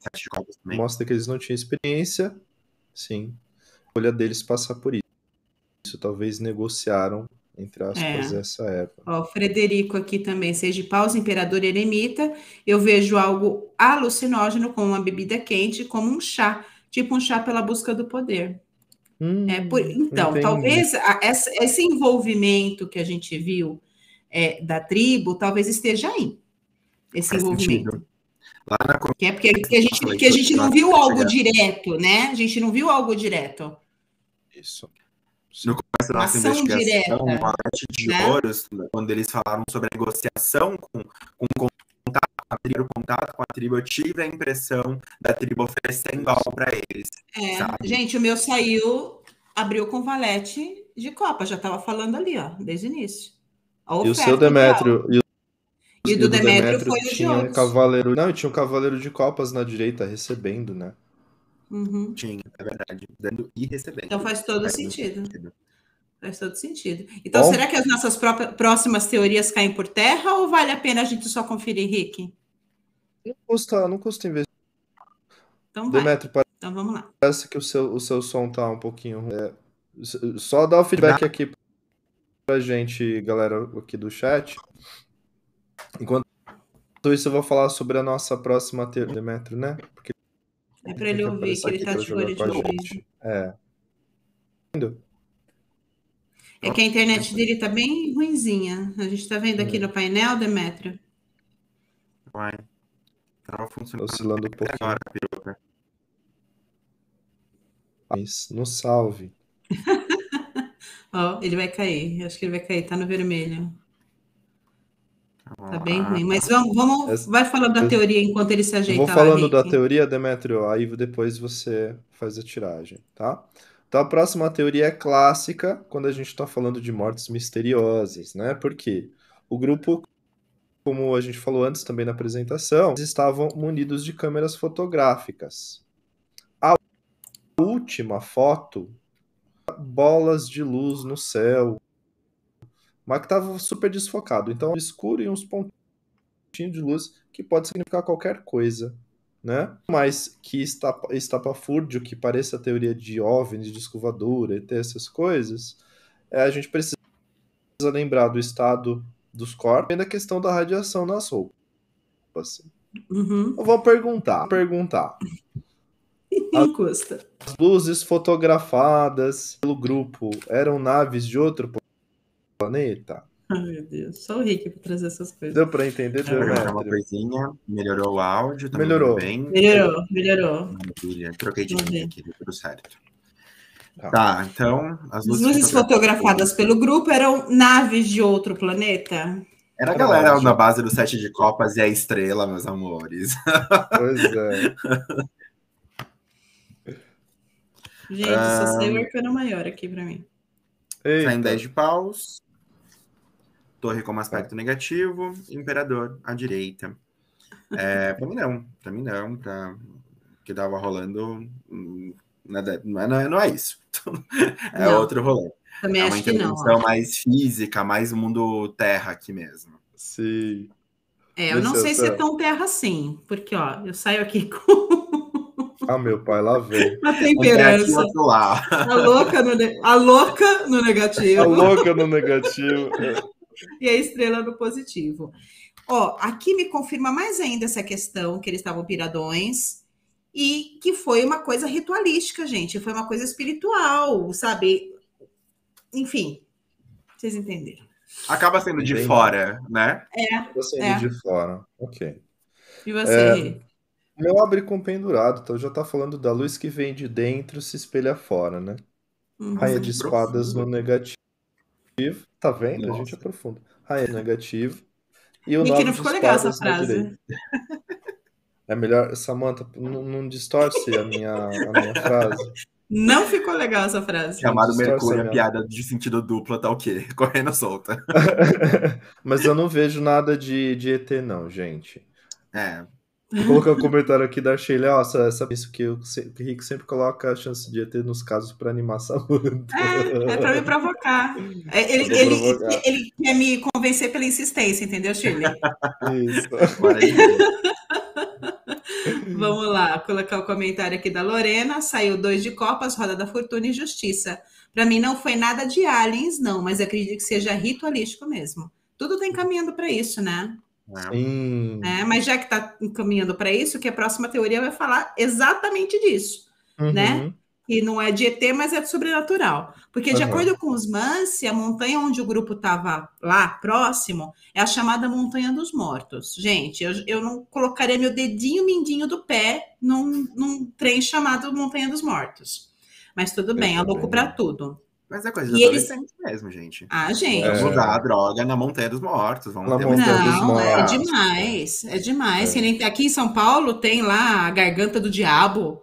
Speaker 4: sete de copas também.
Speaker 2: mostra que eles não tinham experiência. Sim. A escolha deles passar por isso. Isso talvez negociaram, entre aspas,
Speaker 1: É.
Speaker 2: essa erva.
Speaker 1: Ó, Frederico aqui também, seja de paus, imperador e eremita. Eu vejo algo alucinógeno com uma bebida quente, como um chá, tipo um chá pela busca do poder.
Speaker 2: Hum,
Speaker 1: É por- então,
Speaker 2: entendi.
Speaker 1: talvez a- essa- esse envolvimento que a gente viu é, da tribo, talvez esteja aí. Esse
Speaker 4: Faz
Speaker 1: envolvimento.
Speaker 4: Lá na
Speaker 1: Que é porque que a gente, que a gente não viu algo direto, né? A gente não viu algo direto.
Speaker 2: Isso.
Speaker 4: No começo da nossa
Speaker 1: Ação
Speaker 4: investigação,
Speaker 1: direta,
Speaker 4: morte de
Speaker 1: né?
Speaker 4: ouros, quando eles falaram sobre a negociação com, com contato, a tribo, contato com a tribo, eu tive a impressão da tribo oferecendo algo para eles.
Speaker 1: É,
Speaker 4: Sabe?
Speaker 1: gente, o meu saiu, abriu com valete de copa, já estava falando ali, ó, desde o início. A
Speaker 2: E o seu Demétrio. E,
Speaker 1: E o do Demétrio foi o
Speaker 2: tinha um cavaleiro. Não, e tinha um cavaleiro de copas na direita recebendo, né?
Speaker 1: Uhum.
Speaker 4: Tinha, é verdade. Dando e recebendo.
Speaker 1: Então faz todo
Speaker 4: Faz muito
Speaker 1: sentido. Faz todo sentido. Então,
Speaker 2: Bom.
Speaker 1: será que as nossas próximas teorias caem por terra ou vale a pena a gente só conferir, Rick?
Speaker 2: Não custa, não custa investir.
Speaker 1: Então vai.
Speaker 2: Demétrio,
Speaker 1: Então vamos lá.
Speaker 2: parece que o seu, o seu som tá um pouquinho. é, só dá o feedback aqui. pra gente, galera aqui do chat. Enquanto isso, eu vou falar sobre a nossa próxima teoria, Demetrio, né? Porque
Speaker 1: é para ele ouvir, que ele tá de fone de ouvido.
Speaker 2: É.
Speaker 1: É que a internet dele tá bem ruinzinha. A gente tá vendo aqui no painel, Demetrio.
Speaker 4: Vai. Tava funcionando.
Speaker 2: Oscilando um pouquinho. Agora, peruca. No salve.
Speaker 1: Ó, oh, ele vai cair. Acho que ele vai cair. Tá no vermelho. Tá bem ruim. Mas vamos, vamos vai falando da teoria enquanto ele se ajeita.
Speaker 2: Vou falando lá, da teoria, Demetrio, aí depois você faz a tiragem, tá? Então a próxima teoria é clássica quando a gente está falando de mortes misteriosas, né? Porque o grupo, como a gente falou antes também na apresentação, eles estavam munidos de câmeras fotográficas. A última foto, bolas de luz no céu, mas que estava super desfocado. Então, escuro e uns pontinhos de luz que pode significar qualquer coisa, né? Mas que está estapafúrdio, que pareça a teoria de OVNI, de escovadora, e essas coisas, é, a gente precisa lembrar do estado dos corpos e da questão da radiação nas roupas.
Speaker 1: Uhum.
Speaker 2: Eu vou perguntar, perguntar.
Speaker 1: custa.
Speaker 2: As luzes fotografadas pelo grupo eram naves de outro planeta.
Speaker 1: Ai, meu Deus. Só o Rick para trazer essas coisas.
Speaker 2: Deu para entender? Deu,
Speaker 4: né? uma coisinha. Melhorou o áudio. Tá
Speaker 2: melhorou.
Speaker 4: Bem.
Speaker 1: Melhorou, melhorou.
Speaker 4: Maravilha. Troquei de link aqui, deu tudo certo. Tá, tá então.
Speaker 1: As luzes, as luzes fotografadas pelo grupo eram naves de outro planeta?
Speaker 4: Era a galera na base do sete de copas e a estrela, meus amores.
Speaker 2: Pois é.
Speaker 1: Gente, só saiu o arcano maior aqui para mim.
Speaker 4: Saem 10 de paus. Torre como aspecto negativo, imperador à direita. É, pra mim não, pra mim não, pra que tava rolando, hum, nada, não, é, não é isso. É não, outro rolê.
Speaker 1: Também
Speaker 4: é
Speaker 1: uma
Speaker 4: acho intervenção
Speaker 1: que não.
Speaker 4: mais física, mais mundo terra aqui mesmo.
Speaker 2: Sim.
Speaker 1: É, eu não sei se é tão terra assim, porque ó, eu saio aqui com.
Speaker 2: Ah, meu pai, lá vem.
Speaker 1: A temperança. A louca, no ne... a louca no negativo.
Speaker 2: A louca no negativo.
Speaker 1: e a estrela no positivo. Ó, aqui me confirma mais ainda essa questão que eles estavam piradões e que foi uma coisa ritualística, gente, foi uma coisa espiritual, sabe? Enfim, vocês entenderam.
Speaker 4: Acaba sendo de Bem, fora, né?
Speaker 1: É.
Speaker 2: Acaba sendo
Speaker 1: é.
Speaker 2: de fora, ok.
Speaker 1: E você, é,
Speaker 2: Meu abre com pendurado, então já tá falando da luz que vem de dentro se espelha fora, né? Uhum. Raia de espadas no negativo Tá vendo? Nossa. A gente aprofunda. Raia negativo. E o
Speaker 1: Nick, não ficou legal essa frase.
Speaker 2: É melhor, Samantha, não, não distorce a minha, a minha frase.
Speaker 1: Não ficou legal essa frase.
Speaker 4: Chamado Mercúrio, a piada de sentido duplo tá o quê? Correndo solta.
Speaker 2: Mas eu não vejo nada de, de ET, não, gente.
Speaker 4: É,
Speaker 2: colocar um comentário aqui da Sheila. Nossa, sabe isso que o Rick sempre coloca a chance de ter nos casos para animar Samantha.
Speaker 1: É, é para me provocar. É, ele, ele, provocar. ele, quer me convencer pela insistência, entendeu, Sheila?
Speaker 2: Isso.
Speaker 1: Vamos lá, colocar o comentário aqui da Lorena. Saiu dois de Copas, Roda da Fortuna e Justiça. Para mim não foi nada de aliens, não, mas acredito que seja ritualístico mesmo. Tudo tá encaminhando para isso, né?
Speaker 2: Sim.
Speaker 1: É, mas já que está encaminhando para isso, que a próxima teoria vai falar exatamente disso,
Speaker 2: uhum.
Speaker 1: né? E não é de ET, mas é de sobrenatural. Porque, de uhum. acordo com os Mansi, a montanha onde o grupo estava lá, próximo, é a chamada Montanha dos Mortos. Gente, eu, eu não colocaria meu dedinho mindinho do pé num, num trem chamado Montanha dos Mortos. Mas tudo bem, é louco para tudo.
Speaker 4: Mas é coisa de eles... mesmo, gente.
Speaker 1: Ah, gente.
Speaker 4: Vamos é. usar a droga na Montanha dos Mortos. Vamos
Speaker 2: na
Speaker 4: ter
Speaker 2: Montanha
Speaker 1: Não,
Speaker 2: dos Mortos.
Speaker 1: é demais. É demais. É. Aqui em São Paulo tem lá a Garganta do Diabo.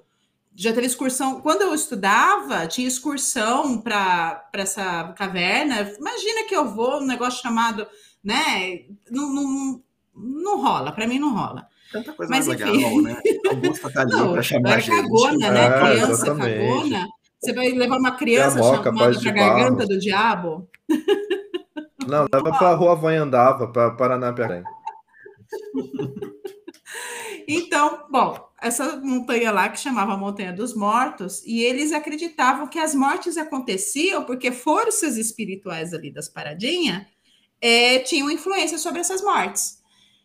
Speaker 1: Já teve excursão. Quando eu estudava, tinha excursão para essa caverna. Imagina que eu vou num negócio chamado, né? Não, não, não rola. Para mim, não rola.
Speaker 4: Tanta coisa Mas, mais enfim. legal, né? Augusta tá ali para chamar a gente.
Speaker 1: Cagona, né?
Speaker 2: É,
Speaker 1: Criança
Speaker 2: exatamente.
Speaker 1: cagona. Você vai levar uma criança
Speaker 2: moca,
Speaker 1: chamada para garganta do diabo?
Speaker 2: Não, leva para a rua Vanhandava, para Paraná.
Speaker 1: Então, bom, essa montanha lá que chamava Montanha dos Mortos, e eles acreditavam que as mortes aconteciam porque forças espirituais ali das paradinhas é, tinham influência sobre essas mortes.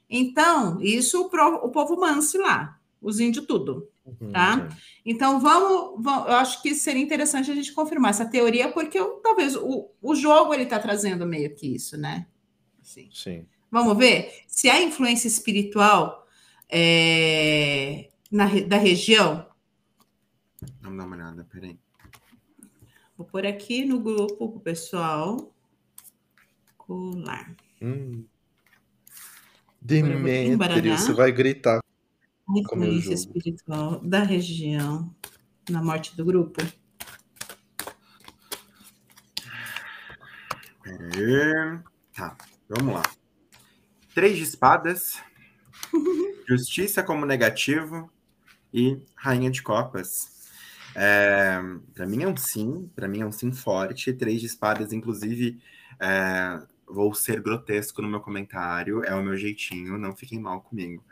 Speaker 1: Então, isso o povo manse lá, os índios tudo, uhum, tá? Então, vamos, vamos, eu acho que seria interessante a gente confirmar essa teoria, porque eu, talvez o, o jogo ele está trazendo meio que isso, né?
Speaker 2: Assim. Sim.
Speaker 1: Vamos ver se a influência espiritual é, na, da região.
Speaker 4: Vamos dar uma olhada, peraí.
Speaker 1: Vou pôr aqui no grupo para o pessoal colar. Hum.
Speaker 2: Demetrio, você vai gritar.
Speaker 1: Influência espiritual da região na morte do grupo.
Speaker 4: Peraí. Tá, vamos lá. Três de espadas, justiça como negativo e rainha de copas. É, para mim é um sim, para mim é um sim forte. Três de espadas, inclusive, é, vou ser grotesco no meu comentário, é o meu jeitinho, não fiquem mal comigo.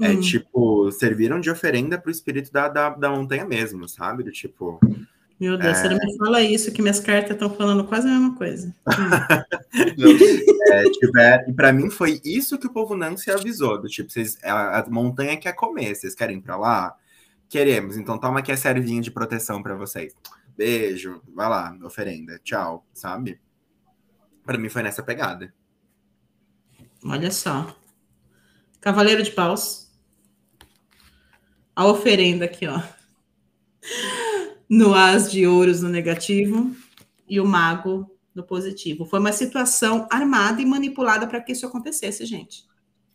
Speaker 4: É hum. tipo, serviram de oferenda pro espírito da, da, da montanha mesmo, sabe? Do tipo.
Speaker 1: Meu Deus, é... você não me fala isso, que minhas cartas estão falando quase a mesma coisa.
Speaker 4: é, tiver, e para mim foi isso que o povo não se avisou, do tipo, vocês, a, a montanha quer comer, vocês querem ir pra lá? Queremos, então toma aqui a servinha de proteção para vocês. Beijo, vai lá, oferenda, tchau, sabe? Para mim foi nessa pegada.
Speaker 1: Olha só. Cavaleiro de Paus. A oferenda aqui, ó. No as de ouros no negativo e o mago no positivo. Foi uma situação armada e manipulada para que isso acontecesse, gente.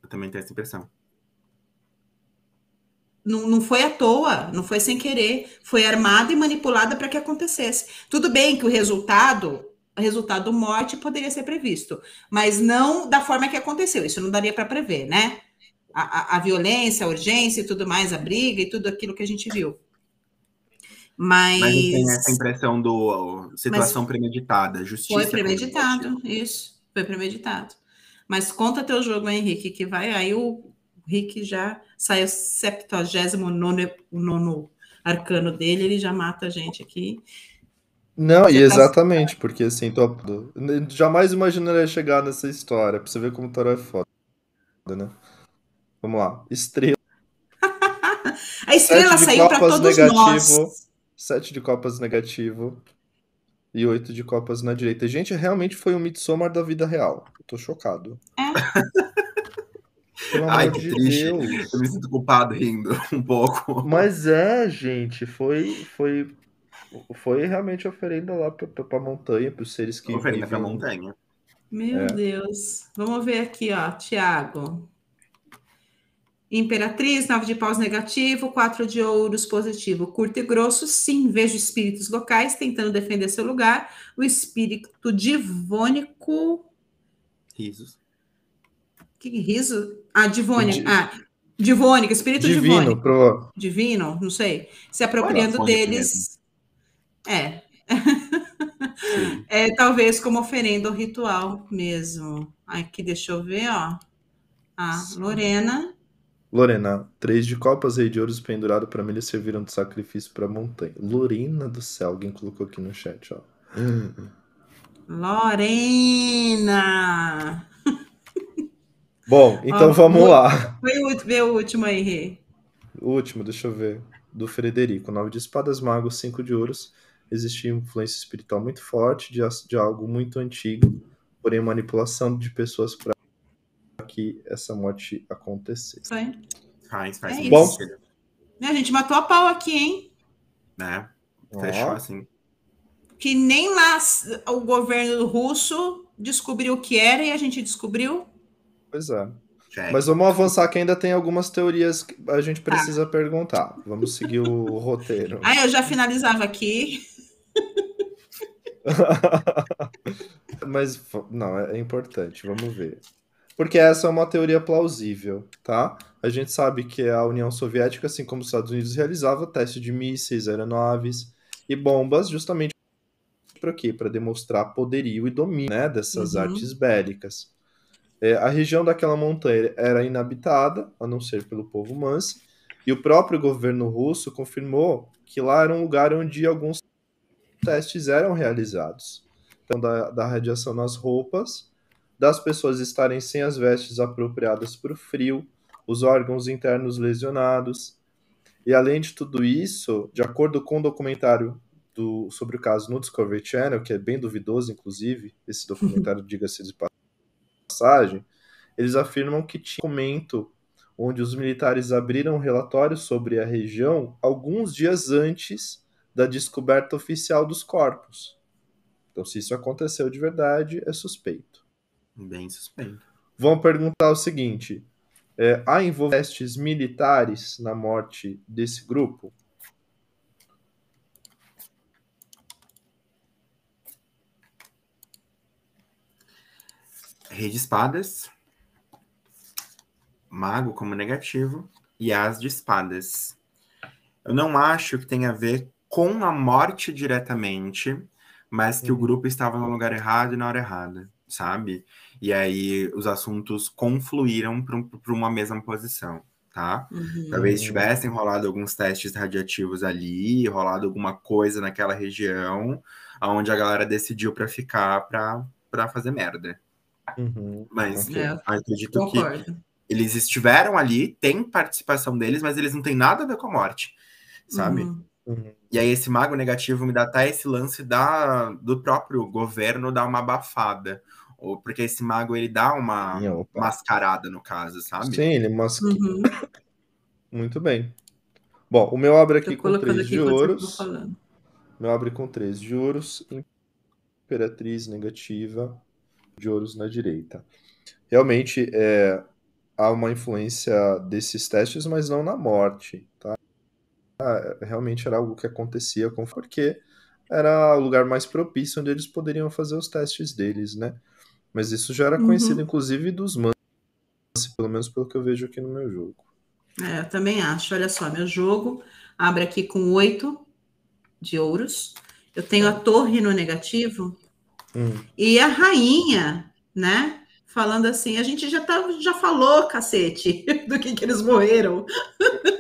Speaker 4: Eu também tenho essa impressão.
Speaker 1: Não, não foi à toa, não foi sem querer. Foi armada e manipulada para que acontecesse. Tudo bem que o resultado resultado morte poderia ser previsto, mas não da forma que aconteceu. Isso não daria para prever, né? A, a, a, violência, a urgência e tudo mais, a briga e tudo aquilo que a gente viu. Mas, mas
Speaker 4: tem essa impressão do situação premeditada, justiça.
Speaker 1: Foi premeditado, isso, foi premeditado. Mas conta teu jogo, Henrique, que vai aí o Rick já sai o 79 nono arcano dele, ele já mata a gente aqui.
Speaker 2: Não, você e tá exatamente, tá... porque assim, tô... jamais imaginaria chegar nessa história, pra você ver como o Tarot é foda, né? Vamos lá. Estrela.
Speaker 1: a estrela saiu para todos negativo, nós.
Speaker 2: Sete de copas negativo e oito de copas na direita. Gente, realmente foi um Midsommar da vida real. Eu tô chocado.
Speaker 4: É. Ai, que de triste. Deus. Eu me sinto culpado rindo um pouco.
Speaker 2: Mas é, gente, foi, foi foi realmente oferenda lá pra, pra, pra montanha, pros seres que.
Speaker 4: Oferenda vivem... pra montanha.
Speaker 1: Meu é. Deus. Vamos ver aqui, ó, Tiago. Imperatriz, nove de paus negativo, quatro de ouros positivo. Curto e grosso, sim, vejo espíritos locais tentando defender seu lugar. O espírito divônico.
Speaker 4: Risos.
Speaker 1: Que riso? Ah, divônico. Ah, divônico, espírito
Speaker 2: Divino,
Speaker 1: divônico.
Speaker 2: Pro...
Speaker 1: Divino, não sei. Se apropriando deles é. é talvez como oferenda ao ritual mesmo. Aqui, deixa eu ver, ó. A Lorena.
Speaker 2: Lorena, três de copas, rei de ouros pendurado para mim serviram de sacrifício para a montanha. Lorena do céu, alguém colocou aqui no chat, ó.
Speaker 1: Lorena!
Speaker 2: Bom, então ó, vamos o, lá.
Speaker 1: Foi o, vê o último aí, Rê.
Speaker 2: O último, deixa eu ver. Do Frederico. Nove de espadas, magos, cinco de ouros existia influência espiritual muito forte de, de algo muito antigo, porém manipulação de pessoas para que essa morte acontecesse.
Speaker 1: Foi.
Speaker 4: Faz, faz.
Speaker 2: É Bom,
Speaker 1: a gente matou a pau aqui, hein?
Speaker 4: Né? Fechou assim.
Speaker 1: Que nem lá o governo russo descobriu o que era e a gente descobriu.
Speaker 2: Pois é. Mas vamos avançar que ainda tem algumas teorias que a gente precisa tá. perguntar. Vamos seguir o roteiro.
Speaker 1: Ah, eu já finalizava aqui.
Speaker 2: Mas não, é importante, vamos ver. Porque essa é uma teoria plausível, tá? A gente sabe que a União Soviética, assim como os Estados Unidos, realizava teste de mísseis, aeronaves e bombas justamente para quê? Para demonstrar poderio e domínio né, dessas uhum. artes bélicas. É, a região daquela montanha era inabitada, a não ser pelo povo Mansi, e o próprio governo russo confirmou que lá era um lugar onde alguns testes eram realizados. Então, da, da radiação nas roupas, das pessoas estarem sem as vestes apropriadas para o frio, os órgãos internos lesionados. E além de tudo isso, de acordo com o documentário do, sobre o caso no Discovery Channel, que é bem duvidoso, inclusive, esse documentário, diga-se de passagem, eles afirmam que tinha um documento onde os militares abriram um relatório sobre a região alguns dias antes da descoberta oficial dos corpos. Então, se isso aconteceu de verdade, é suspeito.
Speaker 4: Bem suspeito.
Speaker 2: Vão perguntar o seguinte: é, há envolventes militares na morte desse grupo?
Speaker 4: Rei de espadas, mago como negativo e as de espadas. Eu não acho que tenha a ver com a morte diretamente, mas que uhum. o grupo estava no lugar errado e na hora errada, sabe? E aí os assuntos confluíram para uma mesma posição, tá? Uhum. Talvez tivessem rolado alguns testes radiativos ali, rolado alguma coisa naquela região, onde a galera decidiu para ficar para fazer merda.
Speaker 2: Uhum.
Speaker 4: Mas é, acredito concordo. que eles estiveram ali, tem participação deles, mas eles não têm nada a ver com a morte, sabe?
Speaker 2: Uhum. uhum.
Speaker 4: E aí esse mago negativo me dá até esse lance da, do próprio governo dar uma abafada. Ou porque esse mago ele dá uma mascarada no caso, sabe?
Speaker 2: Sim, ele mascara. Uhum. Muito bem. Bom, o meu abre aqui com três de ouros. Meu abre com três de ouros. Imperatriz negativa de ouros na direita. Realmente é, há uma influência desses testes, mas não na morte, tá? Ah, realmente era algo que acontecia com porque era o lugar mais propício onde eles poderiam fazer os testes deles, né? Mas isso já era conhecido, uhum. inclusive, dos Mansi, pelo menos pelo que eu vejo aqui no meu jogo.
Speaker 1: É, eu também acho. Olha só, meu jogo abre aqui com oito de ouros. Eu tenho a torre no negativo
Speaker 2: hum.
Speaker 1: e a rainha, né? Falando assim, a gente já, tá, já falou, cacete, do que, que eles morreram.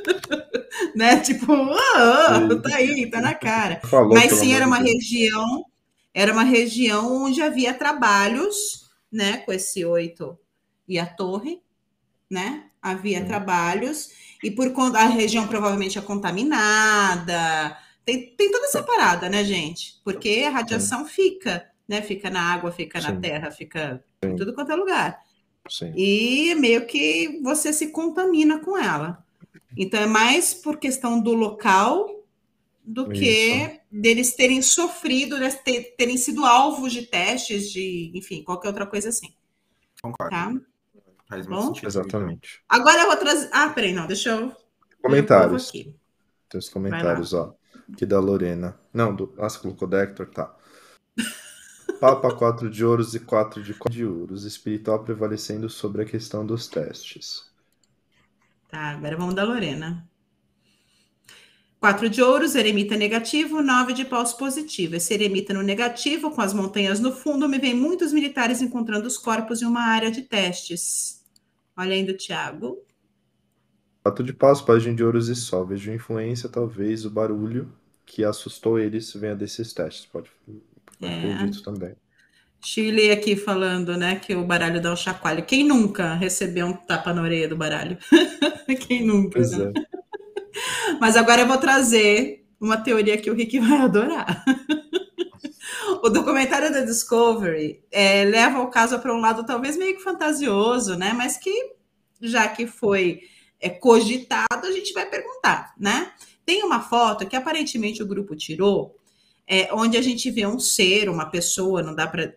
Speaker 1: né? Tipo, oh, tá aí, tá na cara. Falou, Mas sim, era uma região era uma região onde havia trabalhos, né, com esse oito e a torre, né? Havia uhum. trabalhos e por conta a região provavelmente é contaminada. Tem, tem toda essa parada, né, gente? Porque a radiação Sim. fica, né? Fica na água, fica Sim. na terra, fica em tudo quanto é lugar.
Speaker 2: Sim.
Speaker 1: E meio que você se contamina com ela. Então é mais por questão do local do Isso. que deles terem sofrido, né, ter, terem sido alvos de testes, de, enfim, qualquer outra coisa assim.
Speaker 4: Concordo.
Speaker 1: Tá?
Speaker 4: Faz muito Bom?
Speaker 2: sentido. Exatamente.
Speaker 1: Agora eu vou trazer. Ah, peraí, não, deixa eu.
Speaker 2: Comentários. Tem os comentários, ó. Aqui da Lorena. Não, do. Ah, você colocou Dector, tá. Papa 4 de ouros e 4 de, de ouros. Espiritual prevalecendo sobre a questão dos testes.
Speaker 1: Tá, agora vamos da Lorena. Quatro de ouros, eremita negativo, nove de paus positivo. Esse eremita no negativo, com as montanhas no fundo, me vem muitos militares encontrando os corpos em uma área de testes. Olha ainda, Tiago.
Speaker 2: Quatro de paus, página de ouros e sol. Vejo influência, talvez, o barulho que assustou eles venha desses testes. Pode é. acredito também.
Speaker 1: Chile aqui falando, né, que o baralho dá um chacoalho. Quem nunca recebeu um tapa na orelha do baralho? Quem nunca, pois né? É. Mas agora eu vou trazer uma teoria que o Rick vai adorar. o documentário da Discovery é, leva o caso para um lado talvez meio que fantasioso, né? Mas que, já que foi é, cogitado, a gente vai perguntar, né? Tem uma foto que aparentemente o grupo tirou, é, onde a gente vê um ser, uma pessoa, não dá para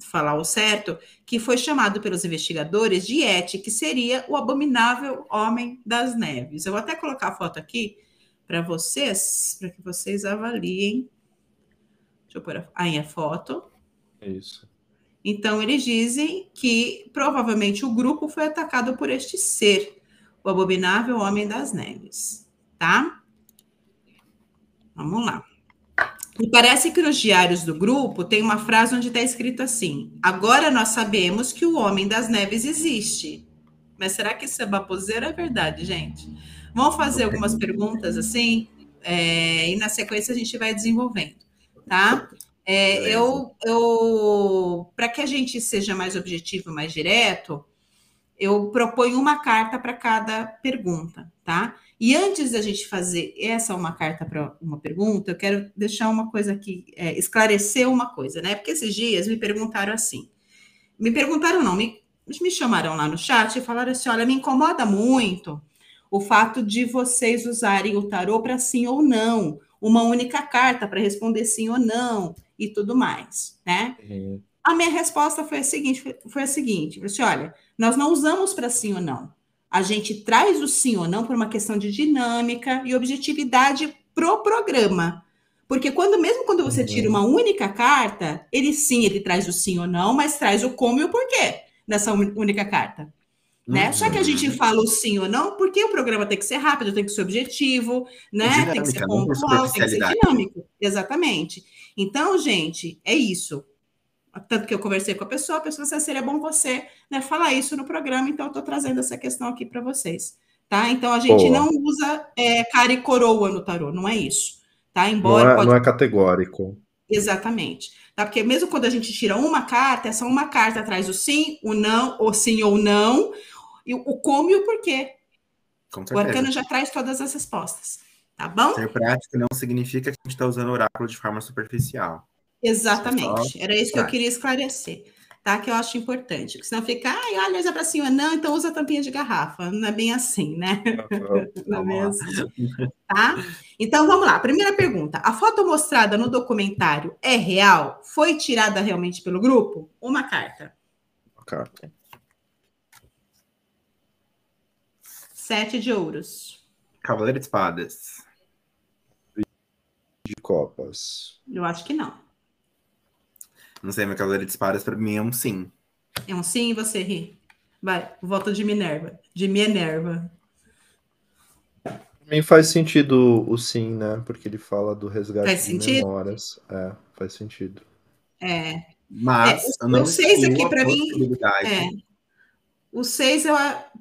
Speaker 1: falar o certo, que foi chamado pelos investigadores de Et, que seria o abominável homem das neves. Eu vou até colocar a foto aqui para vocês, para que vocês avaliem. Deixa eu pôr a, aí a foto.
Speaker 2: Isso.
Speaker 1: Então, eles dizem que provavelmente o grupo foi atacado por este ser, o abominável homem das neves, tá? Vamos lá. E parece que nos diários do grupo tem uma frase onde está escrito assim: agora nós sabemos que o Homem das Neves existe. Mas será que isso é baboseira é verdade, gente? Vamos fazer algumas perguntas assim, é, e na sequência a gente vai desenvolvendo, tá? É, eu, eu para que a gente seja mais objetivo, mais direto, eu proponho uma carta para cada pergunta, tá? E antes da gente fazer essa uma carta para uma pergunta, eu quero deixar uma coisa aqui, é, esclarecer uma coisa, né? Porque esses dias me perguntaram assim, me perguntaram não, me, me chamaram lá no chat e falaram assim, olha, me incomoda muito o fato de vocês usarem o tarô para sim ou não, uma única carta para responder sim ou não e tudo mais, né? Uhum. A minha resposta foi a seguinte, foi, a seguinte, assim, olha, nós não usamos para sim ou não. A gente traz o sim ou não por uma questão de dinâmica e objetividade pro programa. Porque quando mesmo quando você tira uhum. uma única carta, ele sim, ele traz o sim ou não, mas traz o como e o porquê dessa única carta. Né? Uhum. Só que a gente fala o sim ou não, porque o programa tem que ser rápido, tem que ser objetivo, né? Dinâmica, tem que ser pontual, tem que ser dinâmico. Exatamente. Então, gente, é isso tanto que eu conversei com a pessoa, a pessoa disse, seria bom você né, falar isso no programa, então eu estou trazendo essa questão aqui para vocês. Tá? Então a gente Boa. não usa é, cara e coroa no tarô, não é isso. Tá?
Speaker 2: Embora não é, pode... não é categórico.
Speaker 1: Exatamente. Tá? Porque mesmo quando a gente tira uma carta, essa uma carta traz o sim, o não, o sim ou não, e o como e o porquê. o arcano já traz todas as respostas. Tá bom?
Speaker 4: Ser prático não significa que a gente está usando oráculo de forma superficial.
Speaker 1: Exatamente. Era isso que eu queria esclarecer, tá? Que eu acho importante. Porque senão fica, ai, olha, usa para cima. Não, então usa a tampinha de garrafa. Não é bem assim, né? Não é bem assim. Tá? Então vamos lá. Primeira pergunta: a foto mostrada no documentário é real? Foi tirada realmente pelo grupo? Uma carta.
Speaker 2: Uma carta.
Speaker 1: Sete de ouros.
Speaker 4: Cavaleiro de espadas.
Speaker 2: De copas.
Speaker 1: Eu acho que não.
Speaker 4: Não sei, meu cavaleiro de espadas para mim é um sim.
Speaker 1: É um sim e você ri. Vai, volta de Minerva. De Minerva.
Speaker 2: Pra mim faz sentido o sim, né? Porque ele fala do resgate
Speaker 1: faz de sentido?
Speaker 2: memórias. É, faz sentido.
Speaker 1: É.
Speaker 4: Mas
Speaker 1: é, o, seis aqui para mim. É, o seis,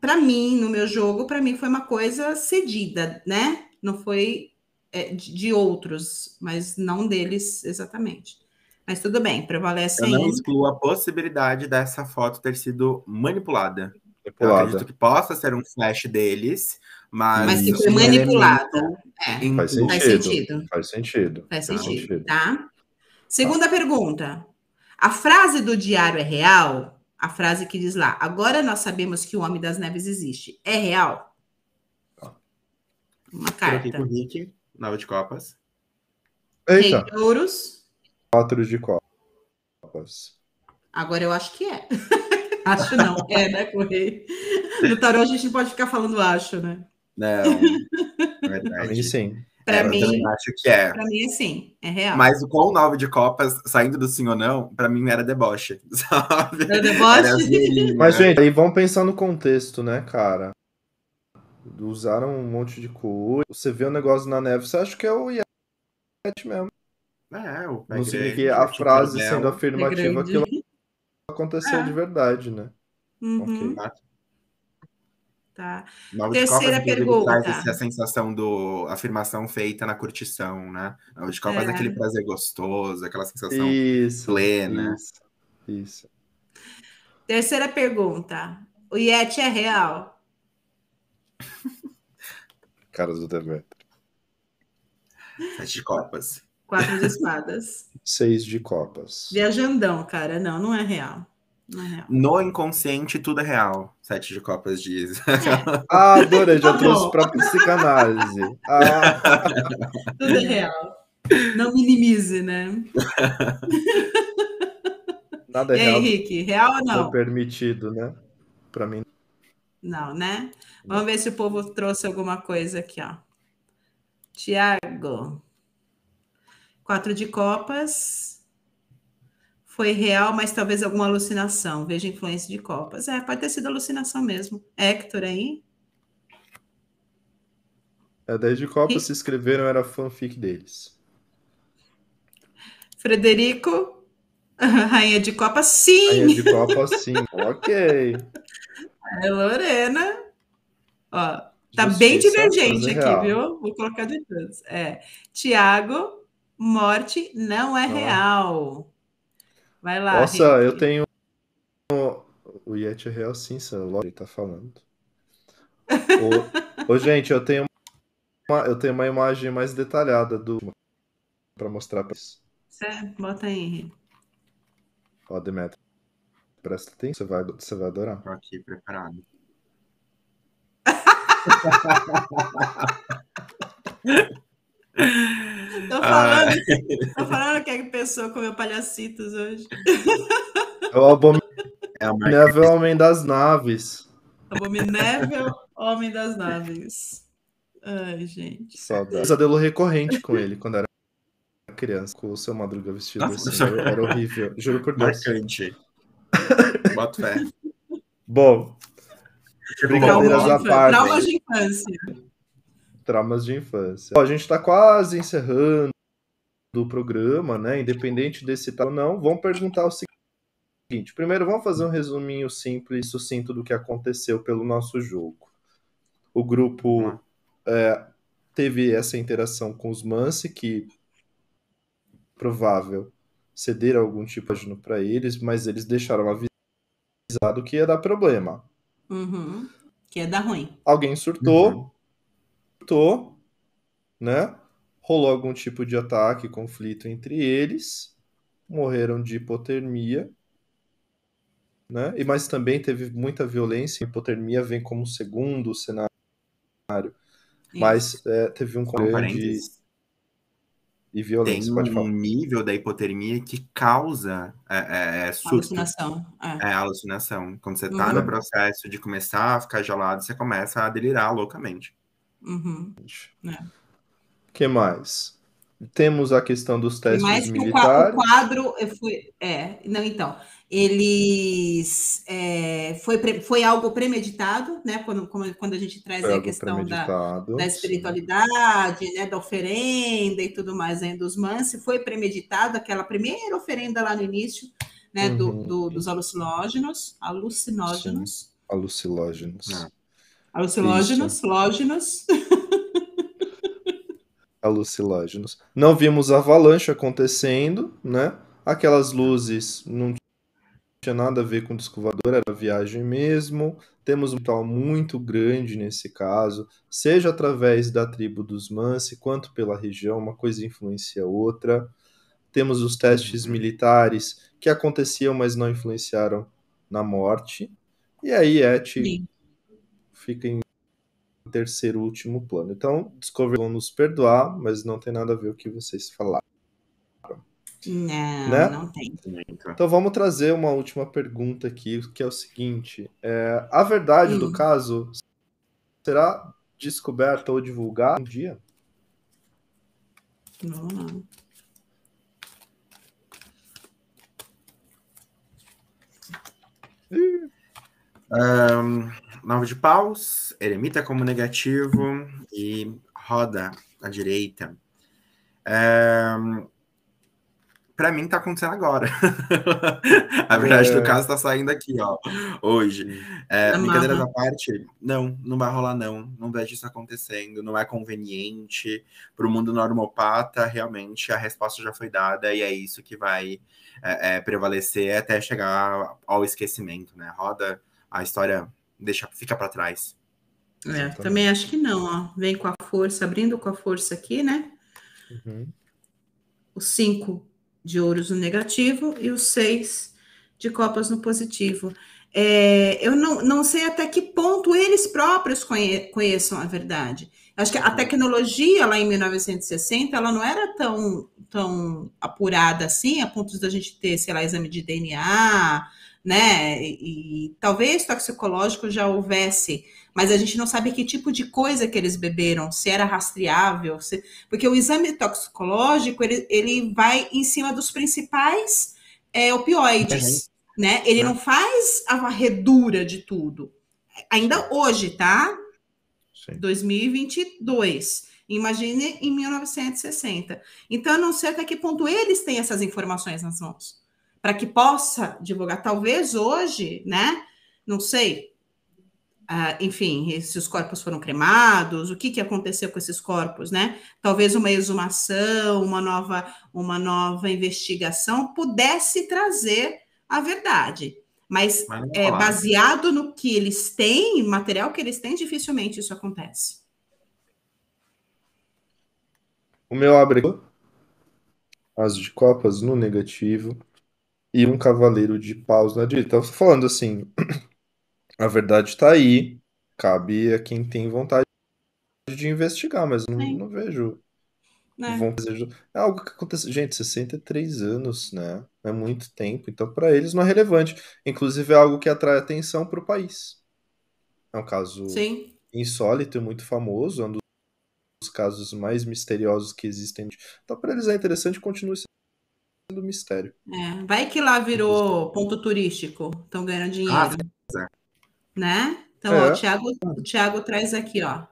Speaker 1: para mim, no meu jogo, para mim foi uma coisa cedida, né? Não foi é, de, de outros, mas não deles exatamente. Mas tudo bem, prevalece
Speaker 4: Eu não excluo a possibilidade dessa foto ter sido manipulada. manipulada. Eu acredito que possa ser um flash deles, mas.
Speaker 1: Mas que foi manipulada.
Speaker 2: É. Faz, sentido. Faz sentido. Faz sentido.
Speaker 1: Faz sentido, tá? Segunda tá. pergunta. A frase do diário é real? A frase que diz lá, agora nós sabemos que o Homem das Neves existe. É real?
Speaker 4: Tá. Uma carta. Aqui com Rick, nova de copas.
Speaker 2: Eita.
Speaker 1: Rei de ouros
Speaker 2: quatro de copas.
Speaker 1: Agora eu acho que é. acho não, é, né, Correio? No tarô a gente pode ficar falando acho, né?
Speaker 4: Não, é verdade. Pra
Speaker 2: mim, sim.
Speaker 1: Pra é, mim,
Speaker 4: acho que é.
Speaker 1: Pra mim é sim, é real.
Speaker 4: Mas com o nove de copas, saindo do sim ou não, pra mim era deboche, sabe?
Speaker 1: Era deboche?
Speaker 2: Assim, Mas, né? gente, aí vamos pensar no contexto, né, cara? Usaram um monte de coisa. Você vê o um negócio na neve, você acha que é o Yeti mesmo.
Speaker 4: É, o
Speaker 2: Não significa a frase sendo afirmativa que aconteceu é. de verdade, né?
Speaker 1: Uhum. Okay. Tá. Terceira pergunta.
Speaker 4: Traz essa sensação do afirmação feita na curtição, né? O de copas é. aquele prazer gostoso, aquela sensação isso, plena.
Speaker 2: Isso, isso.
Speaker 1: Terceira pergunta. O Yeti é real?
Speaker 2: Caras do Demetrio.
Speaker 4: Sete copas.
Speaker 1: Quatro de espadas.
Speaker 2: Seis de copas.
Speaker 1: Viajandão, cara. Não, não é real. Não é real.
Speaker 4: No inconsciente, tudo é real. Sete de copas diz. É.
Speaker 2: ah, adorei, já tá trouxe para psicanálise. Ah.
Speaker 1: Tudo é real. Não minimize, né?
Speaker 2: Nada é
Speaker 1: e
Speaker 2: real.
Speaker 1: Henrique, real ou não?
Speaker 2: É permitido, né? Para mim.
Speaker 1: Não, né? Vamos ver se o povo trouxe alguma coisa aqui, ó. Tiago. Quatro de copas. Foi real, mas talvez alguma alucinação. Veja influência de copas. É, pode ter sido alucinação mesmo. Hector aí.
Speaker 2: É, 10 de copas e... se escreveram, era fanfic deles.
Speaker 1: Frederico, Rainha de Copa, sim.
Speaker 2: Rainha de Copa, sim. ok.
Speaker 1: É Lorena. Ó, tá Justiça, bem divergente aqui, real. viu? Vou colocar de todos. É. Tiago, morte não é ah. real. Vai lá.
Speaker 2: Nossa, Rick. eu tenho. O Yeti é real, sim, Lore tá falando. ô, ô, gente, eu tenho uma, eu tenho uma imagem mais detalhada do para mostrar para vocês.
Speaker 1: Certo, bota aí.
Speaker 2: Ó, Demetrio, presta atenção, você vai, você vai adorar.
Speaker 4: Tô aqui preparado.
Speaker 1: tô falando, ah. tô falando que a pessoa comeu palhacitos hoje.
Speaker 2: É o abominável é homem das naves.
Speaker 1: Abominável homem das naves. Ai, gente.
Speaker 2: Saudade. Pesadelo recorrente com ele quando era criança, com o seu Madruga vestido assim. Era horrível. Juro por Deus.
Speaker 4: Marcante. Bota fé.
Speaker 2: Bom. Brincadeiras à parte.
Speaker 1: Traumas de infância.
Speaker 2: Traumas de infância. Ó, a gente está quase encerrando o programa, né? Independente desse tal ou não, vamos perguntar o seguinte. Primeiro, vamos fazer um resuminho simples e sucinto do que aconteceu pelo nosso jogo. O grupo é, teve essa interação com os Mance, que provável ceder algum tipo de para eles, mas eles deixaram avisado que ia dar problema.
Speaker 1: Uhum. Que ia dar ruim.
Speaker 2: Alguém surtou, uhum. Surtou, né? Rolou algum tipo de ataque, conflito entre eles, morreram de hipotermia, né? E mas também teve muita violência. Hipotermia vem como segundo cenário, mas é, teve um grande e violência.
Speaker 4: Tem um nível da hipotermia que causa é, é, é surto.
Speaker 1: Alucinação.
Speaker 4: É. é. alucinação. Quando você está uhum. no processo de começar a ficar gelado, você começa a delirar loucamente.
Speaker 1: Uhum.
Speaker 2: É. que mais? Temos a questão dos testes mais militares.
Speaker 1: O quadro foi, é, não então eles é, foi, foi algo premeditado, né? Quando, quando a gente traz a questão da, da espiritualidade, né? da oferenda e tudo mais aí dos Mansi, foi premeditado aquela primeira oferenda lá no início, né? Uhum. Do, do, dos alucinógenos, alucinógenos. Sim.
Speaker 2: Alucinógenos.
Speaker 1: Ah. Alucinógenos, lógenos.
Speaker 2: Alucinógenos. Não vimos avalanche acontecendo, né? Aquelas luzes não tinha nada a ver com disco voador, era viagem mesmo. Temos um tal muito grande nesse caso, seja através da tribo dos Mansi, quanto pela região, uma coisa influencia a outra. Temos os testes uhum. militares que aconteciam, mas não influenciaram na morte. E aí, Et fica em terceiro último plano. Então, Discovery vão nos perdoar, mas não tem nada a ver o que vocês falaram.
Speaker 1: Não, né? não tem.
Speaker 2: Então vamos trazer uma última pergunta aqui, que é o seguinte: é, a verdade hum. do caso será descoberta ou divulgada um dia?
Speaker 1: Não, não.
Speaker 4: Um, nove de paus, eremita como negativo e roda à direita. Um, para mim tá acontecendo agora. a verdade é. do caso tá saindo aqui, ó, hoje. É, brincadeira da parte, não, não vai rolar não. Não vejo isso acontecendo, não é conveniente. Para o mundo normopata, realmente a resposta já foi dada e é isso que vai é, é, prevalecer até chegar ao esquecimento, né? Roda a história, deixa, fica para trás.
Speaker 1: É, também acho que não, ó. Vem com a força, abrindo com a força aqui, né? Uhum. O 5 de ouros no negativo e os seis de copas no positivo. É, eu não, não sei até que ponto eles próprios conhe, conheçam a verdade. Acho que a tecnologia lá em 1960 ela não era tão, tão apurada assim, a ponto da gente ter, sei lá, exame de DNA, né? E, e talvez toxicológico já houvesse mas a gente não sabe que tipo de coisa que eles beberam, se era rastreável, se... porque o exame toxicológico ele, ele vai em cima dos principais é, opioides, uhum. né? Ele uhum. não faz a varredura de tudo. Ainda hoje, tá? Sim. 2022. Imagine em 1960. Então, eu não sei até que ponto eles têm essas informações nas mãos, para que possa divulgar. Talvez hoje, né? Não sei. Uh, enfim, se os corpos foram cremados, o que, que aconteceu com esses corpos, né? Talvez uma exumação, uma nova, uma nova investigação pudesse trazer a verdade. Mas, Mas é, baseado no que eles têm, material que eles têm, dificilmente isso acontece.
Speaker 2: O meu abre as de copas no negativo e um cavaleiro de paus na direita. Então, falando assim, a verdade está aí, cabe a quem tem vontade de investigar, mas não, não vejo fazer... É algo que acontece. Gente, 63 anos, né? É muito tempo. Então, para eles não é relevante. Inclusive, é algo que atrai atenção para o país. É um caso Sim. insólito e muito famoso. É um dos casos mais misteriosos que existem. Então, para eles é interessante continuar sendo mistério.
Speaker 1: É, vai que lá virou ponto turístico. Estão ganhando dinheiro. Ah, né? Então, é. ó, o Thiago, o Thiago traz aqui, ó.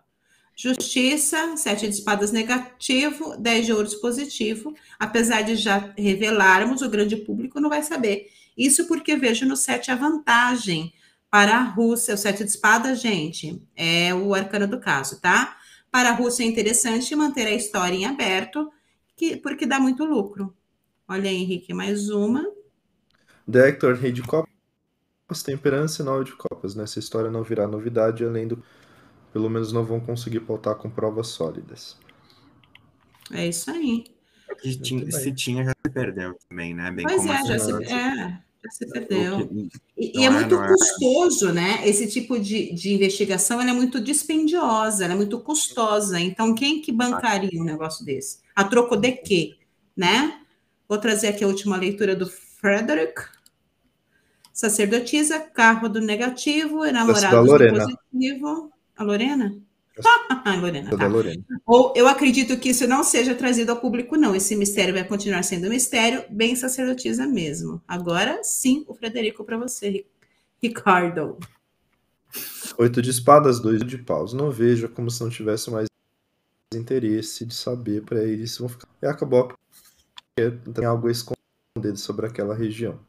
Speaker 1: Justiça, sete de espadas negativo, dez de ouros positivo. Apesar de já revelarmos, o grande público não vai saber. Isso porque vejo no sete a vantagem para a Rússia. O sete de espadas, gente, é o arcano do caso, tá? Para a Rússia é interessante manter a história em aberto, que, porque dá muito lucro. Olha aí, Henrique, mais uma.
Speaker 2: Dector, rei de copas, temperança e nove de copas. Nessa história não virá novidade, além do pelo menos não vão conseguir pautar com provas sólidas.
Speaker 1: É isso aí.
Speaker 4: É tinha, se tinha, já se perdeu também, né?
Speaker 1: Bem pois é, já se, é, já se perdeu. E, e é, é, muito é. custoso, né? Esse tipo de, de investigação é muito dispendiosa, é muito custosa. Então, quem que bancaria um negócio desse? A troco de quê? Né? Vou trazer aqui a última leitura do Frederick. Sacerdotisa, carro do negativo, enamorado do positivo. A Lorena? a Lorena, tá. Lorena. Ou eu acredito que isso não seja trazido ao público, não. Esse mistério vai continuar sendo um mistério, bem sacerdotisa mesmo. Agora sim, o Frederico para você, Ricardo.
Speaker 2: Oito de espadas, dois de paus. Não vejo como se não tivesse mais interesse de saber para eles vão ficar. E acabou tem algo a esconder sobre aquela região.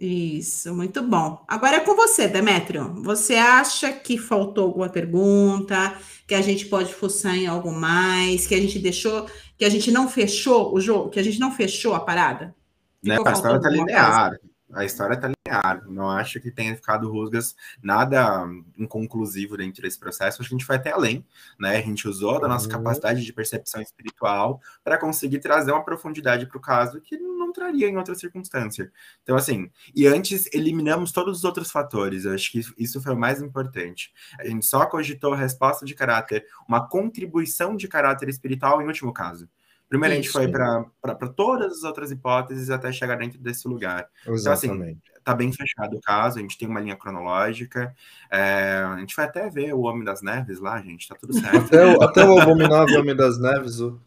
Speaker 1: Isso, muito bom. Agora é com você, Demétrio. Você acha que faltou alguma pergunta, que a gente pode fuçar em algo mais, que a gente deixou, que a gente não fechou o jogo, que a gente não fechou a parada?
Speaker 4: Né, a história está linear. Coisa? A história está linear. Não acho que tenha ficado rusgas nada inconclusivo dentro desse processo. Acho que a gente foi até além, né? A gente usou da nossa uhum. capacidade de percepção espiritual para conseguir trazer uma profundidade para o caso que não traria em outra circunstância. Então, assim, e antes eliminamos todos os outros fatores. Eu acho que isso foi o mais importante. A gente só cogitou a resposta de caráter, uma contribuição de caráter espiritual em último caso. Primeiro Isso. a gente foi para todas as outras hipóteses até chegar dentro desse lugar. Exatamente. Então, assim, tá bem fechado o caso, a gente tem uma linha cronológica. É, a gente vai até ver o Homem das Neves lá, gente, tá tudo certo.
Speaker 2: até, o, até o abominável Homem das Neves, o,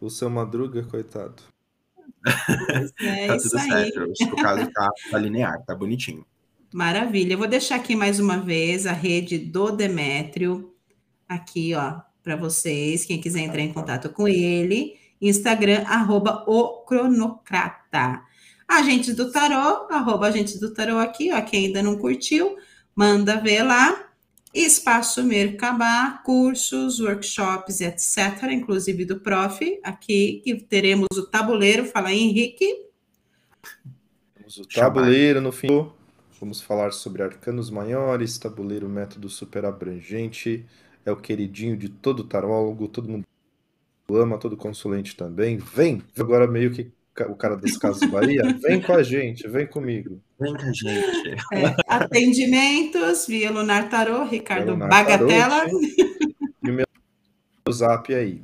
Speaker 2: o seu Madruga, coitado.
Speaker 1: É, tá tudo certo.
Speaker 4: O caso tá, tá linear, tá bonitinho.
Speaker 1: Maravilha. Eu vou deixar aqui mais uma vez a rede do Demétrio, aqui, ó, para vocês, quem quiser entrar em contato com ele. Instagram, arroba o cronocrata. Do Tarô, arroba Agentes do Tarô aqui, ó, quem ainda não curtiu, manda ver lá. Espaço Mercabá, cursos, workshops, etc., inclusive do prof, aqui, que teremos o tabuleiro, fala aí, Henrique.
Speaker 2: Temos o tabuleiro no fim. Vamos falar sobre arcanos maiores, tabuleiro método super abrangente, é o queridinho de todo tarólogo, todo mundo ama, todo consulente também. Vem! Agora meio que o cara das Casas Bahia, vem com a gente, vem comigo.
Speaker 4: Vem com a gente.
Speaker 1: É, atendimentos via Lunar Tarô, Ricardo Lunar Bagatella.
Speaker 2: e o meu zap aí.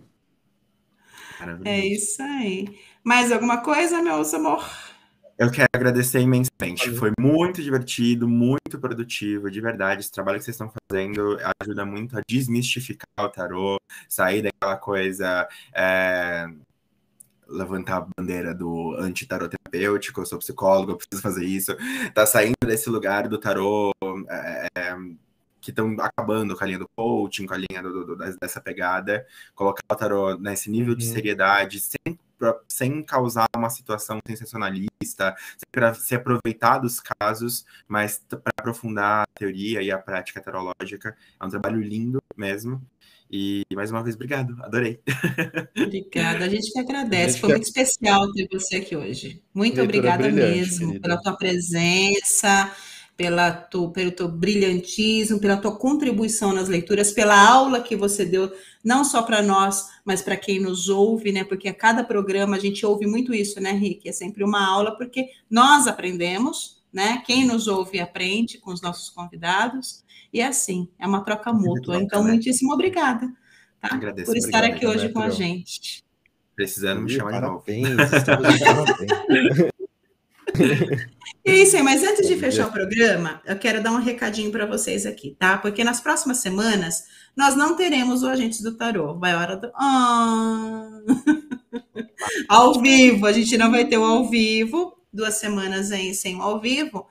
Speaker 1: É isso aí. Mais alguma coisa, meu amor?
Speaker 4: Eu quero agradecer imensamente. Foi muito divertido, muito produtivo, de verdade. Esse trabalho que vocês estão fazendo ajuda muito a desmistificar o tarô, sair daquela coisa. É, levantar a bandeira do anti-tarô terapêutico, eu sou psicólogo, eu preciso fazer isso. Tá saindo desse lugar do tarô. É, é que estão acabando com a linha do coaching, com a linha do, do, dessa pegada, colocar o tarot nesse nível uhum. de seriedade, sem, sem causar uma situação sensacionalista, para se aproveitar dos casos, mas para aprofundar a teoria e a prática tarológica. É um trabalho lindo mesmo. E mais uma vez, obrigado, adorei.
Speaker 1: Obrigada, a gente que agradece. Gente Foi muito especial ter você aqui hoje. Muito obrigada mesmo querida. pela tua presença pela tu, pelo teu brilhantismo, pela tua contribuição nas leituras, pela aula que você deu, não só para nós, mas para quem nos ouve, né? Porque a cada programa a gente ouve muito isso, né, Rick? É sempre uma aula, porque nós aprendemos, né? Quem nos ouve aprende com os nossos convidados, e é assim, é uma troca mútua. Então, né? muitíssimo obrigada tá? Agradeço, por estar aqui hoje com a gente.
Speaker 4: Precisando me chamar de novo.
Speaker 1: Parabéns, É isso aí, mas antes de fechar o programa, eu quero dar um recadinho para vocês aqui, tá? Porque nas próximas semanas nós não teremos o Agentes do Tarô. Vai a hora do. Ah! ao vivo, a gente não vai ter o ao vivo, duas semanas aí sem o ao vivo,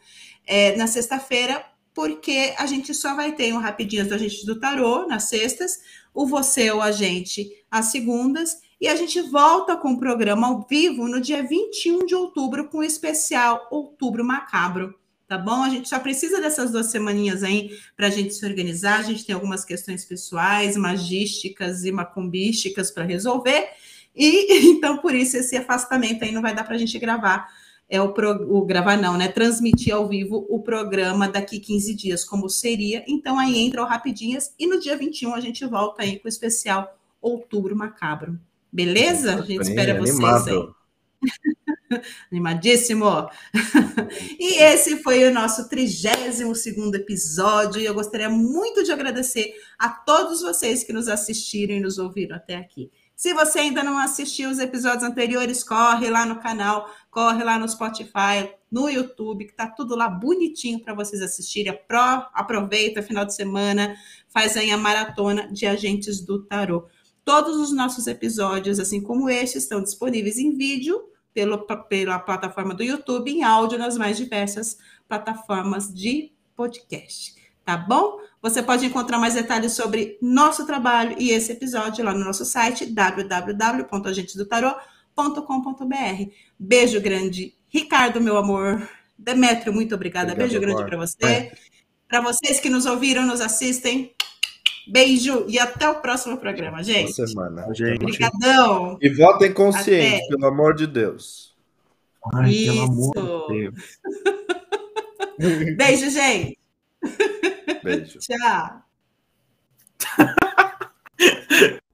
Speaker 1: é, na sexta-feira, porque a gente só vai ter um rapidinho do Agentes do Tarô nas sextas, o Você, o Agente, às segundas e a gente volta com o programa ao vivo no dia 21 de outubro com o especial Outubro Macabro. Tá bom? A gente só precisa dessas duas semaninhas aí para a gente se organizar. A gente tem algumas questões pessoais, magísticas e macumbísticas para resolver. E então, por isso, esse afastamento aí não vai dar para a gente gravar. É o, pro, o gravar, não, né? Transmitir ao vivo o programa daqui 15 dias, como seria. Então, aí entra o Rapidinhas e no dia 21 a gente volta aí com o especial Outubro Macabro. Beleza? A gente espera vocês aí. Animadíssimo! e esse foi o nosso 32 episódio. E eu gostaria muito de agradecer a todos vocês que nos assistiram e nos ouviram até aqui. Se você ainda não assistiu os episódios anteriores, corre lá no canal, corre lá no Spotify, no YouTube, que tá tudo lá bonitinho para vocês assistirem. Aproveita final de semana, faz aí a maratona de agentes do tarô. Todos os nossos episódios, assim como este, estão disponíveis em vídeo pelo, pela plataforma do YouTube, em áudio nas mais diversas plataformas de podcast. Tá bom? Você pode encontrar mais detalhes sobre nosso trabalho e esse episódio lá no nosso site www.agentesdotarô.com.br. Beijo grande, Ricardo, meu amor. Demetrio, muito obrigada. Obrigado, Beijo grande para você. Para vocês que nos ouviram, nos assistem, Beijo e até o próximo programa, gente.
Speaker 2: Boa semana, gente.
Speaker 1: Obrigadão.
Speaker 2: E votem consciente, até. pelo amor de Deus.
Speaker 1: Ai, Isso. pelo amor de Deus. Beijo, gente.
Speaker 2: Beijo.
Speaker 1: Tchau.